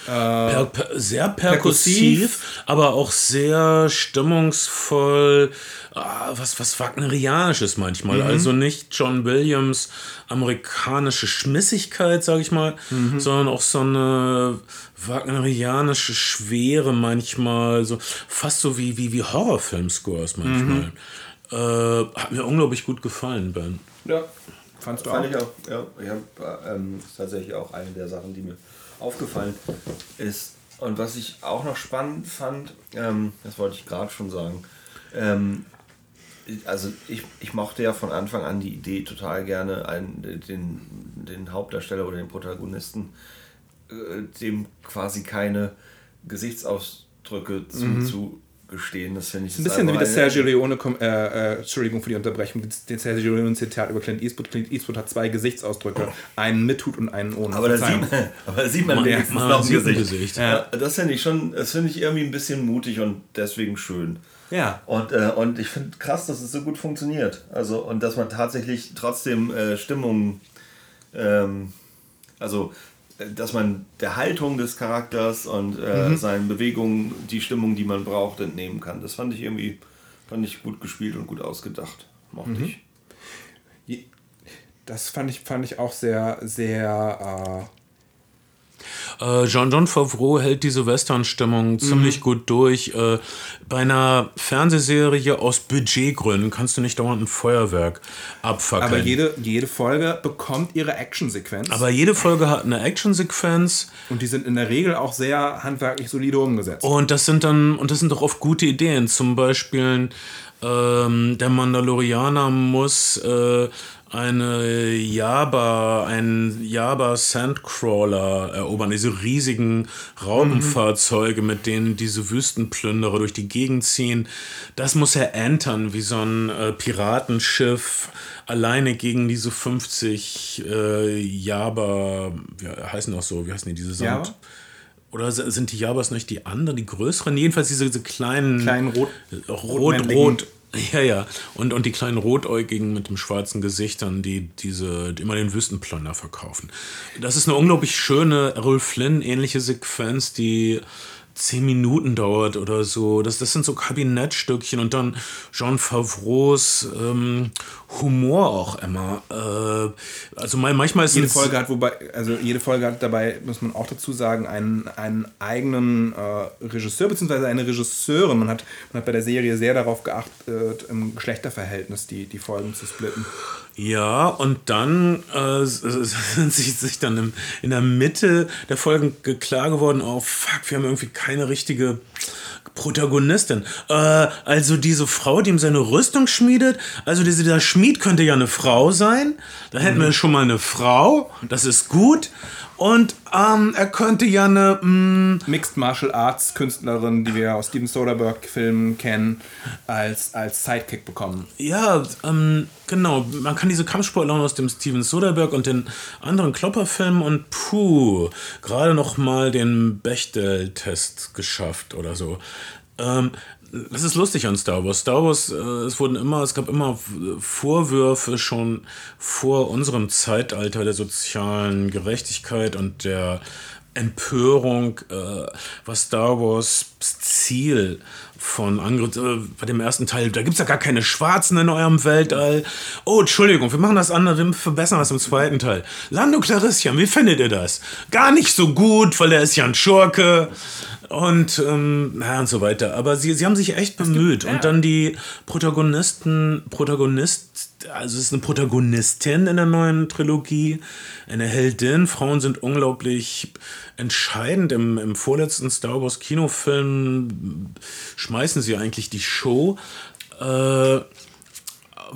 Speaker 1: Per, per, sehr perkussiv, perkussiv, aber auch sehr stimmungsvoll, ah, was, was Wagnerianisches manchmal. Mhm. Also nicht John Williams amerikanische Schmissigkeit, sag ich mal, mhm. sondern auch so eine wagnerianische Schwere manchmal, so fast so wie, wie, wie Horrorfilm-Scores manchmal. Mhm. Äh, hat mir unglaublich gut gefallen, Ben.
Speaker 2: Ja, fandst du Fand auch? Ich auch, ja. Ich hab, ähm, ist tatsächlich auch eine der Sachen, die mir aufgefallen ist. Und was ich auch noch spannend fand, ähm, das wollte ich gerade schon sagen, ähm, also ich, ich mochte ja von Anfang an die Idee total gerne, einen, den, den Hauptdarsteller oder den Protagonisten, äh, dem quasi keine Gesichtsausdrücke mhm. zu, gestehen. Das finde ich.
Speaker 3: Ein bisschen wie das Sergio Leone, äh, äh, Entschuldigung für die Unterbrechung, den Sergio Leone Zitat über Clint Eastwood. Clint Eastwood hat zwei Gesichtsausdrücke, einen mit Hut und einen ohne.
Speaker 2: Aber da sieht man, aber da sieht man, man wenigstens man noch ein Gesicht. Gesicht. Ja. Das finde ich schon, das finde ich irgendwie ein bisschen mutig und deswegen schön.
Speaker 3: Ja.
Speaker 2: Und, äh, und ich finde krass, dass es so gut funktioniert. Also, und dass man tatsächlich trotzdem äh, Stimmung, ähm, also dass man der Haltung des Charakters und äh, mhm. seinen Bewegungen die Stimmung, die man braucht, entnehmen kann. Das fand ich irgendwie fand ich gut gespielt und gut ausgedacht. Mochte mhm. ich.
Speaker 3: Das fand ich, fand ich auch sehr, sehr.
Speaker 1: Äh, Jean-John Favreau hält diese Western-Stimmung ziemlich mhm. gut durch. Äh, bei einer Fernsehserie aus Budgetgründen kannst du nicht dauernd ein Feuerwerk abfackeln.
Speaker 3: Aber jede, jede Folge bekommt ihre Actionsequenz.
Speaker 1: Aber jede Folge hat eine Actionsequenz.
Speaker 3: Und die sind in der Regel auch sehr handwerklich solide umgesetzt.
Speaker 1: Und das sind dann, und das sind doch oft gute Ideen. Zum Beispiel ähm, der Mandalorianer muss äh, eine Java, ein Java Sandcrawler erobern, diese riesigen Raupenfahrzeuge, mhm. mit denen diese Wüstenplünderer durch die Gegend ziehen. Das muss er entern, wie so ein äh, Piratenschiff alleine gegen diese 50 äh, Java, wie heißen auch so, wie heißen die, diese Sand... Oder sind die Jabas nicht die anderen, die größeren? Jedenfalls diese, diese kleinen.
Speaker 3: Kleinen rot.
Speaker 1: Rot, rot, ja, ja. Und, und die kleinen Rotäugigen mit dem schwarzen Gesichtern, die, diese, die immer den Wüstenplunder verkaufen. Das ist eine unglaublich schöne Errol Flynn-ähnliche Sequenz, die zehn Minuten dauert oder so. Das, das sind so Kabinettstückchen und dann Jean Favreaus ähm, Humor auch immer. Äh, also manchmal ist
Speaker 3: jede Folge hat wobei also jede Folge hat dabei muss man auch dazu sagen einen, einen eigenen äh, Regisseur bzw. eine Regisseurin. Man hat man hat bei der Serie sehr darauf geachtet im Geschlechterverhältnis die die Folgen zu splitten.
Speaker 1: Ja, und dann äh, sind sie sich dann im, in der Mitte der Folgen klar geworden, oh fuck, wir haben irgendwie keine richtige Protagonistin. Äh, also diese Frau, die ihm seine Rüstung schmiedet, also dieser Schmied könnte ja eine Frau sein. Da hätten mhm. wir schon mal eine Frau, das ist gut. Und ähm, er könnte ja eine
Speaker 3: mm, Mixed Martial Arts Künstlerin, die wir aus Steven Soderbergh-Filmen kennen, als, als Sidekick bekommen.
Speaker 1: Ja, ähm, genau. Man kann diese Kampfsportler aus dem Steven Soderbergh und den anderen Klopper-Filmen und puh, gerade noch mal den Bechtel-Test geschafft oder so. Ähm, das ist lustig an Star Wars. Star Wars, äh, es wurden immer, es gab immer Vorwürfe schon vor unserem Zeitalter der sozialen Gerechtigkeit und der Empörung, äh, was Star Wars Ziel von Angriff, äh, bei dem ersten Teil, da gibt es ja gar keine Schwarzen in eurem Weltall. Oh, Entschuldigung, wir machen das andere, wir verbessern das im zweiten Teil. Lando Clarissian, wie findet ihr das? Gar nicht so gut, weil er ist ja ein Schurke und, ähm, ja, und so weiter. Aber sie, sie haben sich echt bemüht. Gibt, ja. Und dann die Protagonisten, Protagonist, also es ist eine Protagonistin in der neuen Trilogie, eine Heldin. Frauen sind unglaublich entscheidend. Im, im vorletzten Star Wars Kinofilm schmeißen sie eigentlich die Show. Äh,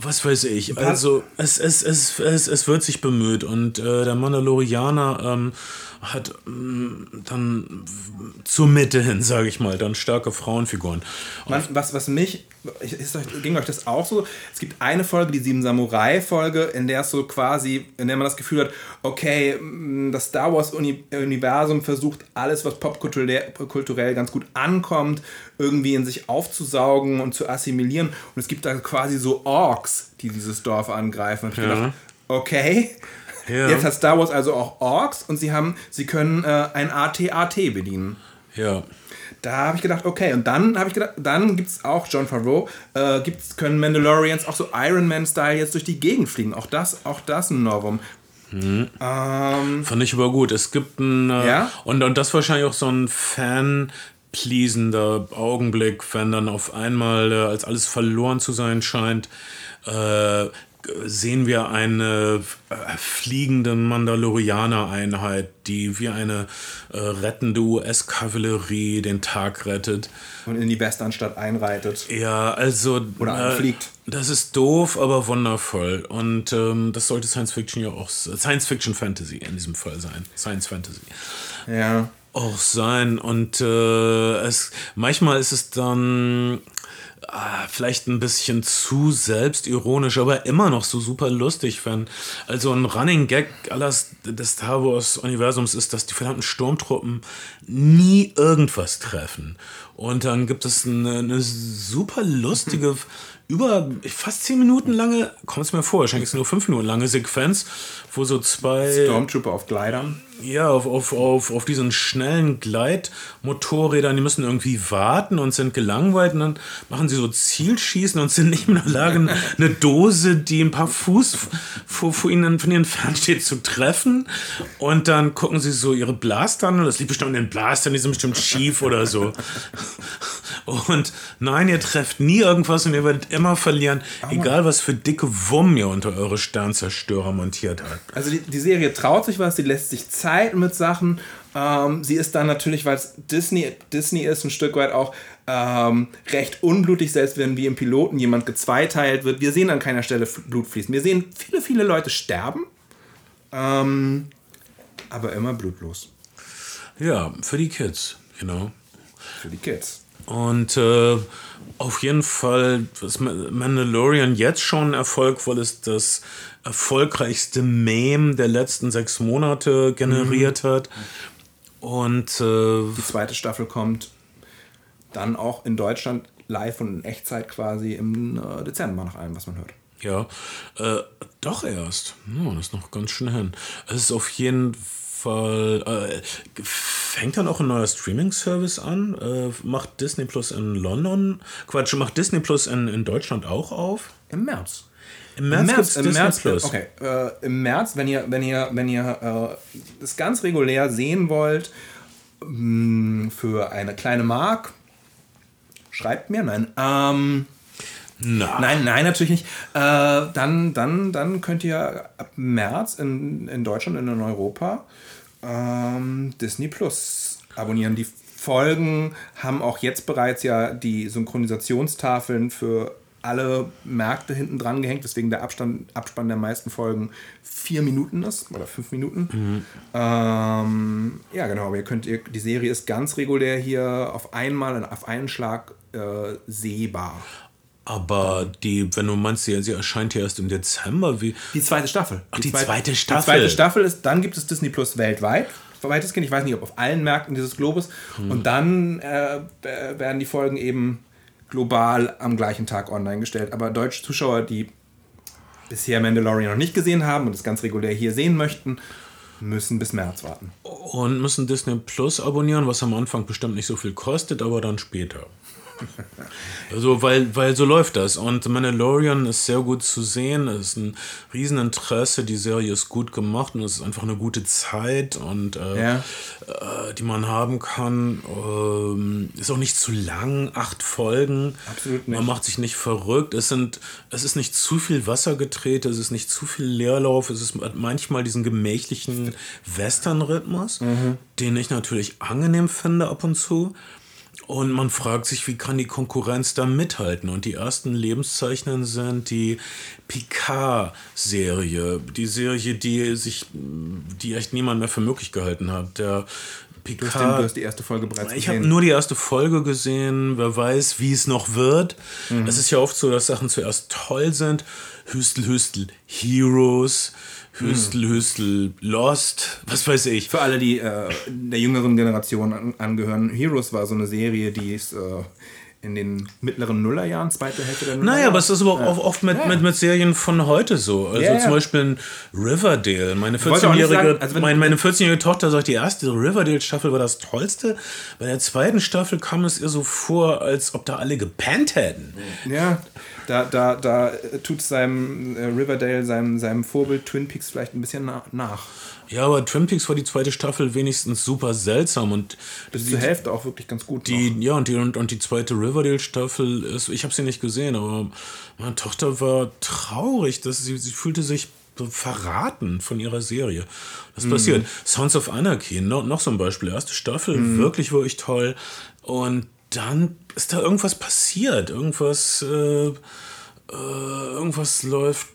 Speaker 1: was weiß ich. Also es, es, es, es, es wird sich bemüht und äh, der Mandalorianer ähm, hat ähm, dann zur Mitte hin, sage ich mal, dann starke Frauenfiguren.
Speaker 3: Was, was, was mich, ist euch, ging euch das auch so? Es gibt eine Folge, die Sieben Samurai-Folge, in der es so quasi, in der man das Gefühl hat, okay, das Star Wars-Universum versucht alles, was popkulturell ganz gut ankommt, irgendwie in sich aufzusaugen und zu assimilieren. Und es gibt da quasi so Orks, die dieses Dorf angreifen. Und ich ja. gedacht, okay. Ja. Jetzt hat Star Wars also auch Orks und sie haben, sie können äh, ein AT-AT bedienen.
Speaker 1: Ja.
Speaker 3: Da habe ich gedacht, okay, und dann habe ich gedacht, dann gibt es auch John Favreau, äh, gibt's, können Mandalorians auch so Iron Man-Style jetzt durch die Gegend fliegen. Auch das, auch das ein Novum.
Speaker 1: Mhm. Ähm, Fand ich aber gut. Es gibt ein. Äh, ja? und, und das wahrscheinlich auch so ein Fan pleasender Augenblick, wenn dann auf einmal, äh, als alles verloren zu sein scheint, äh, sehen wir eine äh, fliegende Mandalorianer-Einheit, die wie eine äh, rettende US-Kavallerie den Tag rettet.
Speaker 3: Und in die Westanstadt einreitet.
Speaker 1: Ja, also.
Speaker 3: Oder anfliegt.
Speaker 1: Äh, das ist doof, aber wundervoll. Und ähm, das sollte Science Fiction ja auch. Science Fiction Fantasy in diesem Fall sein. Science Fantasy.
Speaker 3: Ja.
Speaker 1: Auch sein. Und äh, es, manchmal ist es dann ah, vielleicht ein bisschen zu selbstironisch, aber immer noch so super lustig, wenn also ein Running Gag alles des Star Wars Universums ist, dass die verdammten Sturmtruppen nie irgendwas treffen. Und dann gibt es eine, eine super lustige über fast zehn Minuten lange, kommt es mir vor, wahrscheinlich ist es nur fünf Minuten lange Sequenz, wo so zwei.
Speaker 3: Stormtrooper auf Gleitern.
Speaker 1: Ja, auf, auf, auf, auf diesen schnellen Gleitmotorrädern, die müssen irgendwie warten und sind gelangweilt und dann machen sie so Zielschießen und sind nicht mehr in der Lage, eine Dose, die ein paar Fuß vor, vor ihnen von ihnen entfernt steht, zu treffen. Und dann gucken sie so ihre Blaster an und das liegt bestimmt in den Blastern, die sind bestimmt schief oder so. Und nein, ihr trefft nie irgendwas und ihr werdet immer verlieren, oh egal was für dicke Wumm ihr unter eure Sternzerstörer montiert habt.
Speaker 3: Also die, die Serie traut sich was, die lässt sich Zeit mit Sachen. Ähm, sie ist dann natürlich, weil es Disney, Disney ist, ein Stück weit auch ähm, recht unblutig, selbst wenn wie im Piloten jemand gezweiteilt wird. Wir sehen an keiner Stelle Blut fließen. Wir sehen viele, viele Leute sterben, ähm, aber immer blutlos.
Speaker 1: Ja, für die Kids, genau.
Speaker 3: Für die Kids.
Speaker 1: Und äh, auf jeden Fall ist Mandalorian jetzt schon ein Erfolg, weil es das erfolgreichste Meme der letzten sechs Monate generiert mhm. hat. Und äh,
Speaker 3: die zweite Staffel kommt dann auch in Deutschland live und in Echtzeit quasi im äh, Dezember nach allem, was man hört.
Speaker 1: Ja, äh, doch erst. Oh, das ist noch ganz schön hin. Es ist auf jeden Fall. Äh, fängt dann auch ein neuer Streaming-Service an? Äh, macht Disney Plus in London? Quatsch, macht Disney Plus in, in Deutschland auch auf?
Speaker 3: Im März. Im März, Im März, im März Plus. Okay, äh, im März, wenn ihr, wenn ihr, wenn ihr äh, das ganz regulär sehen wollt, mh, mm, für eine kleine Mark, schreibt mir, nein. Ähm, na. Nein, nein, natürlich nicht. Äh, dann, dann, dann könnt ihr ab März in, in Deutschland und in Europa ähm, Disney Plus abonnieren. Die Folgen haben auch jetzt bereits ja die Synchronisationstafeln für alle Märkte hinten dran gehängt, weswegen der Abstand, Abspann der meisten Folgen vier Minuten ist oder fünf Minuten. Mhm. Ähm, ja, genau, aber ihr könnt, ihr, die Serie ist ganz regulär hier auf einmal, auf einen Schlag äh, sehbar.
Speaker 1: Aber die, wenn du meinst, sie, sie erscheint ja erst im Dezember, wie.
Speaker 3: Die zweite Staffel.
Speaker 1: Ach, die, die zweite, zweite, Staffel.
Speaker 3: Die zweite Staffel ist, dann gibt es Disney Plus weltweit. Weitestgehend, ich weiß nicht, ob auf allen Märkten dieses Globus. Hm. Und dann äh, werden die Folgen eben global am gleichen Tag online gestellt. Aber deutsche Zuschauer, die bisher Mandalorian noch nicht gesehen haben und es ganz regulär hier sehen möchten, müssen bis März warten.
Speaker 1: Und müssen Disney Plus abonnieren, was am Anfang bestimmt nicht so viel kostet, aber dann später. Also, weil, weil so läuft das. Und Mandalorian ist sehr gut zu sehen. Es ist ein Rieseninteresse. Die Serie ist gut gemacht und es ist einfach eine gute Zeit und äh, ja. äh, die man haben kann. Ähm, ist auch nicht zu lang, acht Folgen.
Speaker 3: Absolut nicht.
Speaker 1: Man macht sich nicht verrückt. Es sind, es ist nicht zu viel Wasser gedreht, es ist nicht zu viel Leerlauf. Es ist manchmal diesen gemächlichen Western-Rhythmus, mhm. den ich natürlich angenehm finde ab und zu. Und man fragt sich, wie kann die Konkurrenz da mithalten? Und die ersten Lebenszeichen sind die Picard-Serie. Die Serie, die sich, die echt niemand mehr für möglich gehalten hat. Der
Speaker 3: Picard. Du hast, den, du hast die erste Folge bereits
Speaker 1: gesehen. Ich habe nur die erste Folge gesehen. Wer weiß, wie es noch wird. Mhm. Es ist ja oft so, dass Sachen zuerst toll sind. Hüstel, Hüstel, Heroes. Hüstel, hm. Hüstel, Lost, was weiß ich.
Speaker 3: Für alle, die äh, der jüngeren Generation an, angehören, Heroes war so eine Serie, die ist äh, in den mittleren Nullerjahren, zweite Hälfte der
Speaker 1: Nullerjahre. Naja, aber es ist aber auch oft mit, ja. mit, mit Serien von heute so. Also ja, zum Beispiel in Riverdale. Meine 14-jährige also mein, meine 14 Tochter sagt, die erste Riverdale-Staffel war das tollste. Bei der zweiten Staffel kam es ihr so vor, als ob da alle gepennt hätten.
Speaker 3: Ja, da, da, da tut seinem äh, Riverdale, seinem, seinem Vorbild Twin Peaks vielleicht ein bisschen nach.
Speaker 1: Ja, aber Twin Peaks war die zweite Staffel wenigstens super seltsam und
Speaker 3: bis zur Hälfte auch wirklich ganz gut.
Speaker 1: Die, ja, und die, und, und die zweite Riverdale-Staffel ist, ich habe sie nicht gesehen, aber meine Tochter war traurig, dass sie, sie fühlte sich verraten von ihrer Serie. Das mhm. passiert. Sons of Anarchy, noch, noch so ein Beispiel. Erste Staffel, mhm. wirklich, wirklich toll. Und dann ist da irgendwas passiert. Irgendwas, äh, äh, irgendwas läuft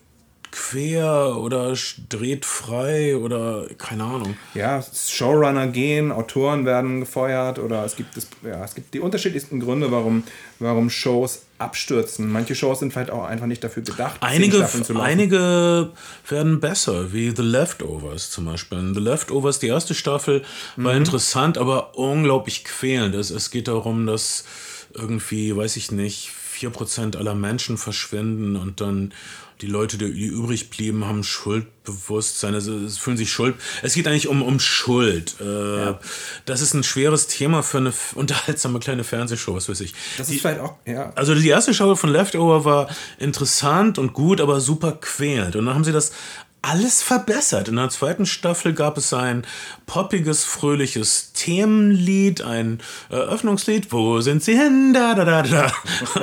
Speaker 1: quer oder dreht frei oder keine Ahnung.
Speaker 3: Ja, Showrunner gehen, Autoren werden gefeuert oder es gibt, es, ja, es gibt die unterschiedlichsten Gründe, warum, warum Shows abstürzen. Manche Shows sind vielleicht auch einfach nicht dafür gedacht,
Speaker 1: einige, einige werden besser, wie The Leftovers zum Beispiel. The Leftovers, die erste Staffel, war mhm. interessant, aber unglaublich quälend. Es, es geht darum, dass irgendwie, weiß ich nicht, 4% aller Menschen verschwinden und dann die Leute, die übrig blieben, haben Schuldbewusstsein, also es fühlen sich schuld. Es geht eigentlich um, um Schuld. Äh, ja. Das ist ein schweres Thema für eine unterhaltsame kleine Fernsehshow, was weiß ich. Das ist die, vielleicht auch, ja. Also die erste Show von Leftover war interessant und gut, aber super quälend. Und dann haben sie das alles verbessert. In der zweiten Staffel gab es ein poppiges, fröhliches Themenlied, ein Eröffnungslied. Wo sind sie hin? Da, da, da, da.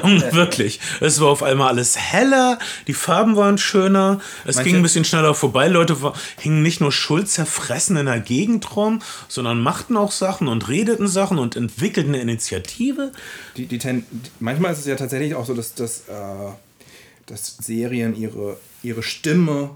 Speaker 1: Und wirklich, es war auf einmal alles heller, die Farben waren schöner, es Manche ging ein bisschen schneller vorbei. Leute hingen nicht nur schuldzerfressen in der Gegend rum, sondern machten auch Sachen und redeten Sachen und entwickelten eine Initiative.
Speaker 3: Die, die ten, manchmal ist es ja tatsächlich auch so, dass, dass, äh, dass Serien ihre, ihre Stimme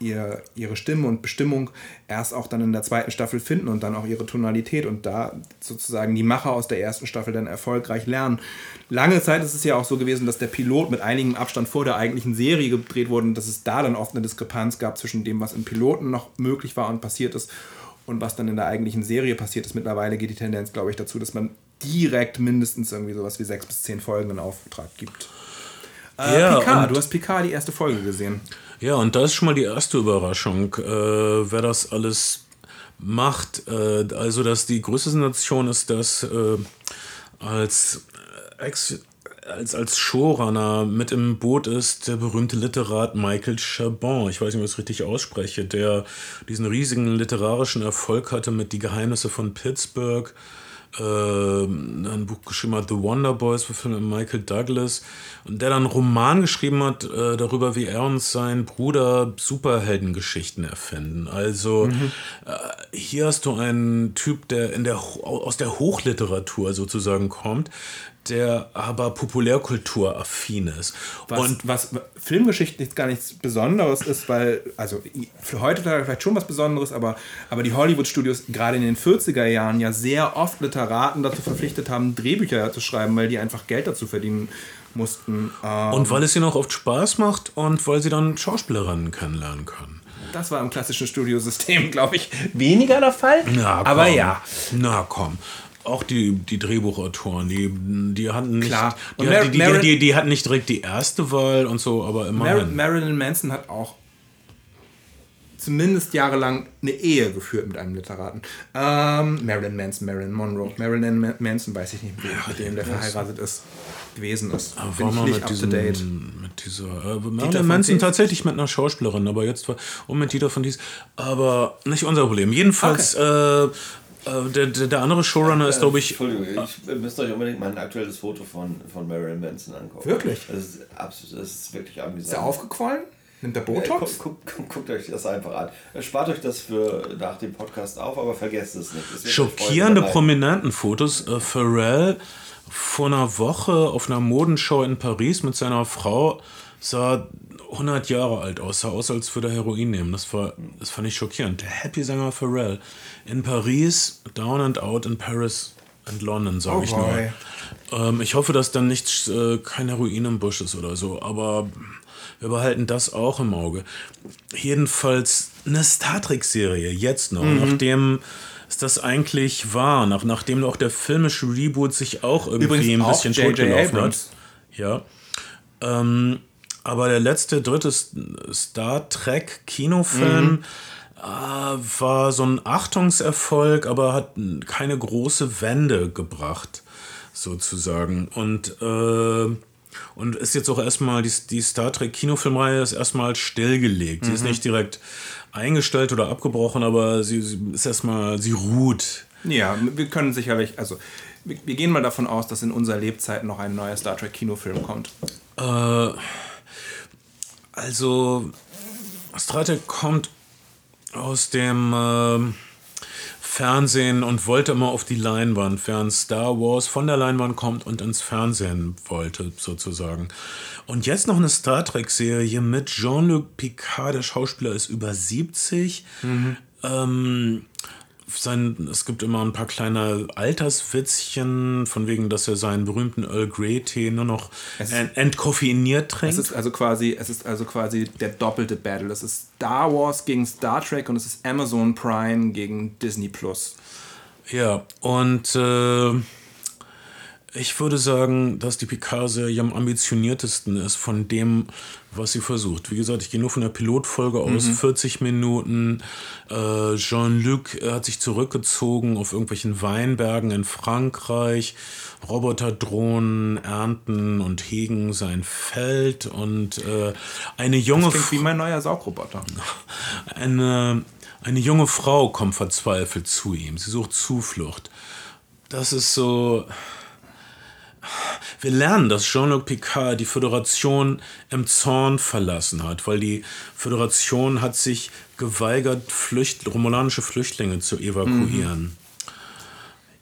Speaker 3: ihr, ihre Stimme und Bestimmung erst auch dann in der zweiten Staffel finden und dann auch ihre Tonalität und da sozusagen die Macher aus der ersten Staffel dann erfolgreich lernen. Lange Zeit ist es ja auch so gewesen, dass der Pilot mit einigem Abstand vor der eigentlichen Serie gedreht wurde und dass es da dann oft eine Diskrepanz gab zwischen dem, was im Piloten noch möglich war und passiert ist und was dann in der eigentlichen Serie passiert ist. Mittlerweile geht die Tendenz, glaube ich, dazu, dass man direkt mindestens irgendwie sowas wie sechs bis zehn Folgen in Auftrag gibt. Äh, ja, Picard, du hast Picard die erste Folge gesehen.
Speaker 1: Ja, und da ist schon mal die erste Überraschung, äh, wer das alles macht. Äh, also, dass die größte Sensation ist, dass äh, als Ex als, als Showrunner mit im Boot ist der berühmte Literat Michael Chabon. Ich weiß nicht, ob ich es richtig ausspreche, der diesen riesigen literarischen Erfolg hatte mit Die Geheimnisse von Pittsburgh äh, ein Buch geschrieben hat, The Wonder Boys, von Michael Douglas, und der dann einen Roman geschrieben hat äh, darüber, wie er und sein Bruder Superheldengeschichten erfinden. Also mhm. äh, hier hast du einen Typ, der, in der aus der Hochliteratur sozusagen kommt, der aber populärkulturaffin ist.
Speaker 3: Was, und was Filmgeschichte gar nichts Besonderes ist, weil, also für heute vielleicht schon was Besonderes, aber, aber die Hollywood-Studios gerade in den 40er Jahren ja sehr oft Literaten dazu verpflichtet haben, Drehbücher zu schreiben, weil die einfach Geld dazu verdienen mussten.
Speaker 1: Ähm und weil es ihnen auch oft Spaß macht und weil sie dann Schauspielerinnen kennenlernen können.
Speaker 3: Das war im klassischen Studiosystem, glaube ich, weniger der Fall.
Speaker 1: Na, komm. Aber ja. Na komm auch die, die Drehbuchautoren, die, die hatten nicht, Klar. Die, Mar die, die, die, die, hatten nicht direkt die erste Wahl und so, aber immerhin.
Speaker 3: Mar Marilyn Manson hat auch zumindest jahrelang eine Ehe geführt mit einem Literaten. Ähm, Marilyn Manson, Marilyn Monroe. Marilyn Manson weiß ich nicht, mit, ja, mit dem der verheiratet ist, gewesen ist. Aber Bin ich nicht
Speaker 1: up to date. Mit dieser, äh, Marilyn Manson tatsächlich mit einer Schauspielerin, aber jetzt war, und mit Dieter von Dies, aber nicht unser Problem. Jedenfalls, okay. äh, der, der, der, andere Showrunner ist, glaube ich.
Speaker 2: Entschuldigung, ich müsst euch unbedingt mein aktuelles Foto von, von Marilyn Manson angucken.
Speaker 3: Wirklich?
Speaker 2: Das ist, absolut, das ist wirklich amüsant.
Speaker 3: Ist er aufgequollen? Nimmt der Botox?
Speaker 2: Ja, guckt, guckt, guckt, euch das einfach an. Spart euch das für nach dem Podcast auf, aber vergesst es nicht. Es
Speaker 1: Schockierende Prominentenfotos. Äh, Pharrell vor einer Woche auf einer Modenshow in Paris mit seiner Frau sah 100 Jahre alt aus, sah aus, als würde er Heroin nehmen. Das, war, das fand ich schockierend. Der Happy-Sänger Pharrell in Paris, Down and Out in Paris and London, sage oh ich nur. Ähm, ich hoffe, dass dann nicht äh, kein Heroin im Busch ist oder so, aber wir behalten das auch im Auge. Jedenfalls eine Star Trek-Serie, jetzt noch, mhm. nachdem es das eigentlich war, nach, nachdem auch der filmische Reboot sich auch irgendwie Übrigens ein bisschen totgelaufen hat. Ja. Ähm, aber der letzte, dritte Star Trek Kinofilm mhm. äh, war so ein Achtungserfolg, aber hat keine große Wende gebracht, sozusagen. Und, äh, und ist jetzt auch erstmal, die, die Star Trek Kinofilmreihe ist erstmal stillgelegt. Mhm. Sie ist mhm. nicht direkt eingestellt oder abgebrochen, aber sie, sie ist erstmal, sie ruht.
Speaker 3: Ja, wir können sicherlich, also wir, wir gehen mal davon aus, dass in unserer Lebzeit noch ein neuer Star Trek Kinofilm kommt.
Speaker 1: Äh also, Strate kommt aus dem äh, Fernsehen und wollte immer auf die Leinwand, während Star Wars von der Leinwand kommt und ins Fernsehen wollte, sozusagen. Und jetzt noch eine Star Trek-Serie mit Jean-Luc Picard, der Schauspieler ist über 70. Mhm. Ähm, sein, es gibt immer ein paar kleine Alterswitzchen, von wegen, dass er seinen berühmten Earl Grey Tee nur noch entkoffeiniert trinkt.
Speaker 3: Es ist also quasi, es ist also quasi der doppelte Battle. Es ist Star Wars gegen Star Trek und es ist Amazon Prime gegen Disney Plus.
Speaker 1: Ja, und äh, Ich würde sagen, dass die Picard-Serie am ambitioniertesten ist von dem, was sie versucht. Wie gesagt, ich gehe nur von der Pilotfolge aus, mhm. 40 Minuten. Äh, Jean-Luc hat sich zurückgezogen auf irgendwelchen Weinbergen in Frankreich. Roboterdrohnen ernten und hegen sein Feld und äh, eine junge... Das
Speaker 3: klingt wie mein neuer Saugroboter.
Speaker 1: Eine, eine junge Frau kommt verzweifelt zu ihm. Sie sucht Zuflucht. Das ist so wir lernen, dass Jean-Luc Picard die Föderation im Zorn verlassen hat, weil die Föderation hat sich geweigert, Flücht romulanische Flüchtlinge zu evakuieren. Mhm.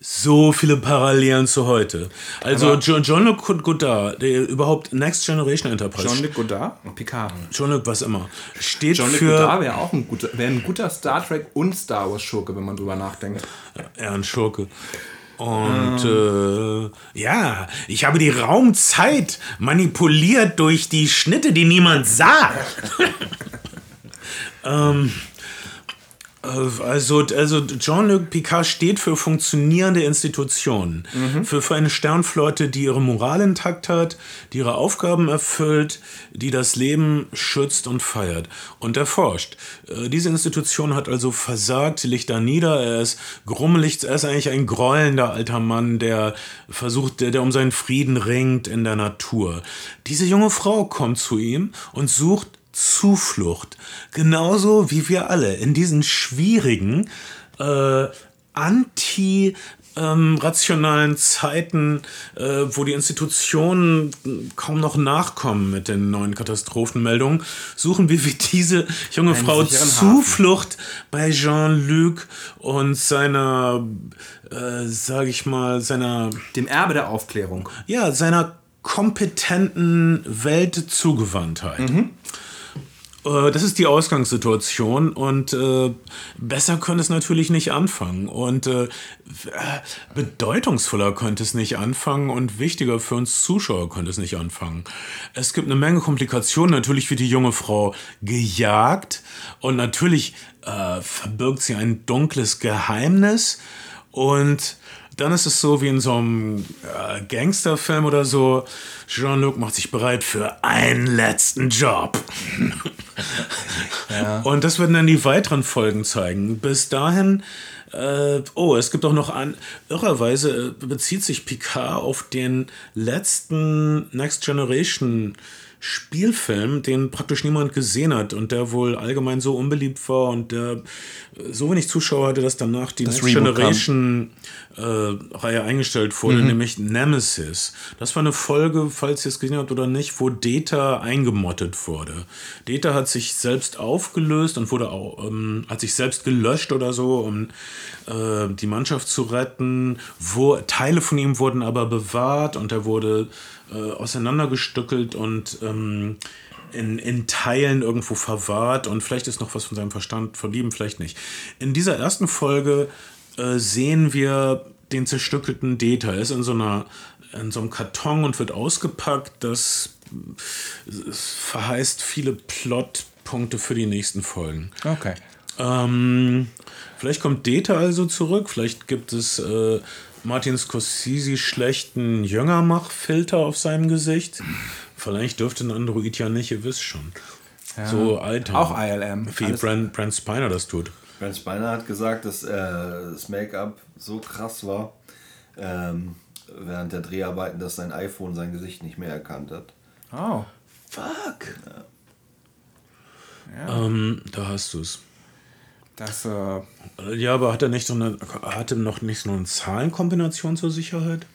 Speaker 1: So viele Parallelen zu heute. Also Jean-Luc Godard, der überhaupt Next Generation Enterprise.
Speaker 3: Jean-Luc Godard Picard.
Speaker 1: Jean-Luc, was immer. Steht
Speaker 3: für. Godard wäre auch ein guter, wäre ein guter Star Trek und Star Wars Schurke, wenn man drüber nachdenkt.
Speaker 1: Ja, ein Schurke. Und äh, ja, ich habe die Raumzeit manipuliert durch die Schnitte, die niemand sah. ähm, äh, also, also Jean-Luc Picard steht für funktionierende Institutionen, mhm. für, für eine Sternflotte, die ihre Moral intakt hat, die ihre Aufgaben erfüllt, die das Leben schützt und feiert und erforscht. Äh, diese Institution hat also versagt, liegt da nieder, er ist grummelig, er ist eigentlich ein grollender alter Mann, der versucht, der, der um seinen Frieden ringt in der Natur. Diese junge Frau kommt zu ihm und sucht Zuflucht. Genauso wie wir alle in diesen schwierigen, äh, anti- ähm, rationalen Zeiten, äh, wo die Institutionen kaum noch nachkommen mit den neuen Katastrophenmeldungen, suchen wir wie diese junge Einen Frau Zuflucht Hafen. bei Jean-Luc und seiner, äh, sage ich mal, seiner...
Speaker 3: Dem Erbe der Aufklärung.
Speaker 1: Ja, seiner kompetenten Weltzugewandtheit. Mhm. Äh, das ist die Ausgangssituation und äh, besser könnte es natürlich nicht anfangen und äh, bedeutungsvoller könnte es nicht anfangen und wichtiger für uns Zuschauer könnte es nicht anfangen. Es gibt eine Menge Komplikationen. Natürlich wird die junge Frau gejagt und natürlich äh, verbirgt sie ein dunkles Geheimnis und dann ist es so wie in so einem äh, Gangsterfilm oder so. Jean-Luc macht sich bereit für einen letzten Job. ja. Und das werden dann die weiteren Folgen zeigen. Bis dahin, äh, oh, es gibt auch noch an, irrerweise äh, bezieht sich Picard auf den letzten Next Generation Spielfilm, den praktisch niemand gesehen hat und der wohl allgemein so unbeliebt war und der so wenig Zuschauer hatte, dass danach die das Next Generation äh, Reihe eingestellt wurde, mhm. nämlich Nemesis. Das war eine Folge, falls ihr es gesehen habt oder nicht, wo Data eingemottet wurde. Data hat sich selbst aufgelöst und wurde auch, ähm, hat sich selbst gelöscht oder so, um äh, die Mannschaft zu retten. Wo, Teile von ihm wurden aber bewahrt und er wurde äh, auseinandergestückelt und ähm, in, in Teilen irgendwo verwahrt und vielleicht ist noch was von seinem Verstand verblieben, vielleicht nicht. In dieser ersten Folge äh, sehen wir den zerstückelten Data. Er ist in so einer in so einem Karton und wird ausgepackt. Das, das verheißt viele Plotpunkte für die nächsten Folgen.
Speaker 3: Okay.
Speaker 1: Ähm, vielleicht kommt Data also zurück. Vielleicht gibt es äh, Martin Scorsese schlechten Jüngermachfilter auf seinem Gesicht. Vielleicht dürfte ein Android ja nicht, ihr wisst schon.
Speaker 3: Ja, so Alter. Auch ILM.
Speaker 1: Wie Brent, Brent Spiner das tut.
Speaker 2: Brent Spiner hat gesagt, dass äh, das Make-up so krass war ähm, während der Dreharbeiten, dass sein iPhone sein Gesicht nicht mehr erkannt hat.
Speaker 3: Oh.
Speaker 1: Fuck. Ja. ja. Ähm, da hast du es.
Speaker 3: Das, äh
Speaker 1: ja, aber hat er nicht so eine, hatte noch nicht so eine Zahlenkombination zur Sicherheit?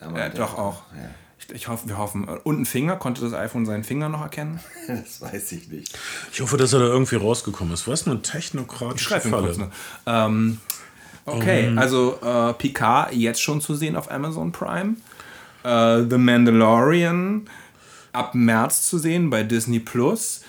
Speaker 3: Ja, doch auch. Ja. Ich, ich hoffe, wir hoffen. Und ein Finger, konnte das iPhone seinen Finger noch erkennen?
Speaker 2: das weiß ich nicht.
Speaker 1: Ich hoffe, dass er da irgendwie rausgekommen ist. Was eine technokratische
Speaker 3: Falle. Kurz, ne? ähm, okay, um, also äh, Picard jetzt schon zu sehen auf Amazon Prime. Äh, The Mandalorian ab März zu sehen bei Disney Plus.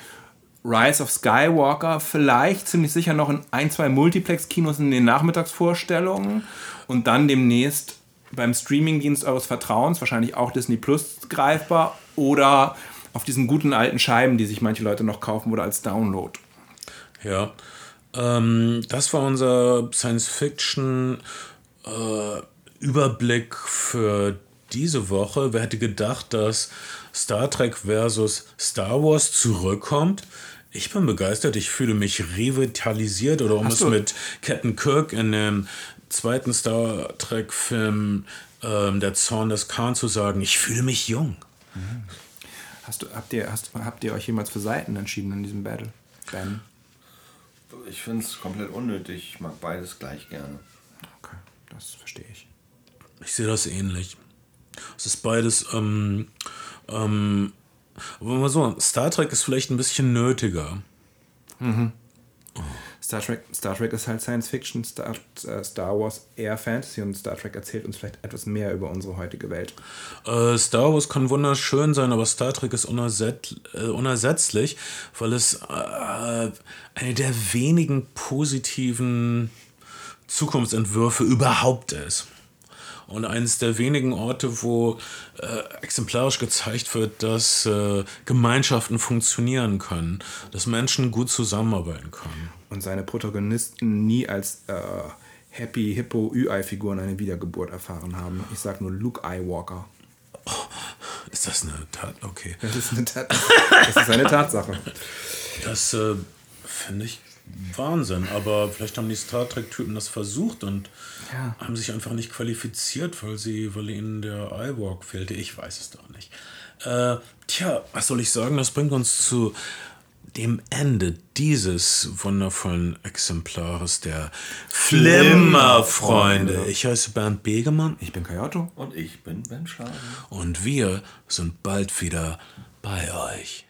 Speaker 3: Rise of Skywalker vielleicht ziemlich sicher noch in ein, zwei Multiplex-Kinos in den Nachmittagsvorstellungen und dann demnächst beim Streamingdienst eures Vertrauens, wahrscheinlich auch Disney Plus greifbar oder auf diesen guten alten Scheiben, die sich manche Leute noch kaufen oder als Download.
Speaker 1: Ja, ähm, das war unser Science-Fiction-Überblick äh, für diese Woche. Wer hätte gedacht, dass Star Trek versus Star Wars zurückkommt? Ich bin begeistert, ich fühle mich revitalisiert oder um Hast es mit Captain Kirk in dem zweiten Star Trek-Film ähm, Der Zorn des Khan zu sagen, ich fühle mich jung.
Speaker 3: Mhm. Hast du, habt, ihr, hast, habt ihr euch jemals für Seiten entschieden in diesem Battle? Ben?
Speaker 2: Ich finde es komplett unnötig. Ich mag beides gleich gerne.
Speaker 3: Okay, das verstehe ich.
Speaker 1: Ich sehe das ähnlich. Es ist beides, ähm, ähm, aber mal so, Star Trek ist vielleicht ein bisschen nötiger.
Speaker 3: Mhm. Star Trek, Star Trek ist halt Science Fiction, Star, äh, Star Wars eher Fantasy und Star Trek erzählt uns vielleicht etwas mehr über unsere heutige Welt.
Speaker 1: Äh, Star Wars kann wunderschön sein, aber Star Trek ist unersetz, äh, unersetzlich, weil es äh, eine der wenigen positiven Zukunftsentwürfe überhaupt ist und eines der wenigen Orte, wo äh, exemplarisch gezeigt wird, dass äh, Gemeinschaften funktionieren können, dass Menschen gut zusammenarbeiten können.
Speaker 3: Und seine Protagonisten nie als äh, Happy Hippo Ü-Ei-Figuren eine Wiedergeburt erfahren haben. Ich sag nur Luke Eye-Walker.
Speaker 1: Oh, ist das eine Tat? Okay.
Speaker 3: Das ist eine, Tat das ist eine Tatsache.
Speaker 1: Das äh, finde ich Wahnsinn, aber vielleicht haben die Star Trek-Typen das versucht und ja. haben sich einfach nicht qualifiziert, weil sie, weil ihnen der iWalk fehlte. Ich weiß es doch nicht. Äh, tja, was soll ich sagen? Das bringt uns zu dem Ende dieses wundervollen Exemplares der Flimmerfreunde. Ich heiße Bernd Begemann.
Speaker 3: Ich bin Kayato.
Speaker 2: Und ich bin Ben Schaden.
Speaker 1: Und wir sind bald wieder bei euch.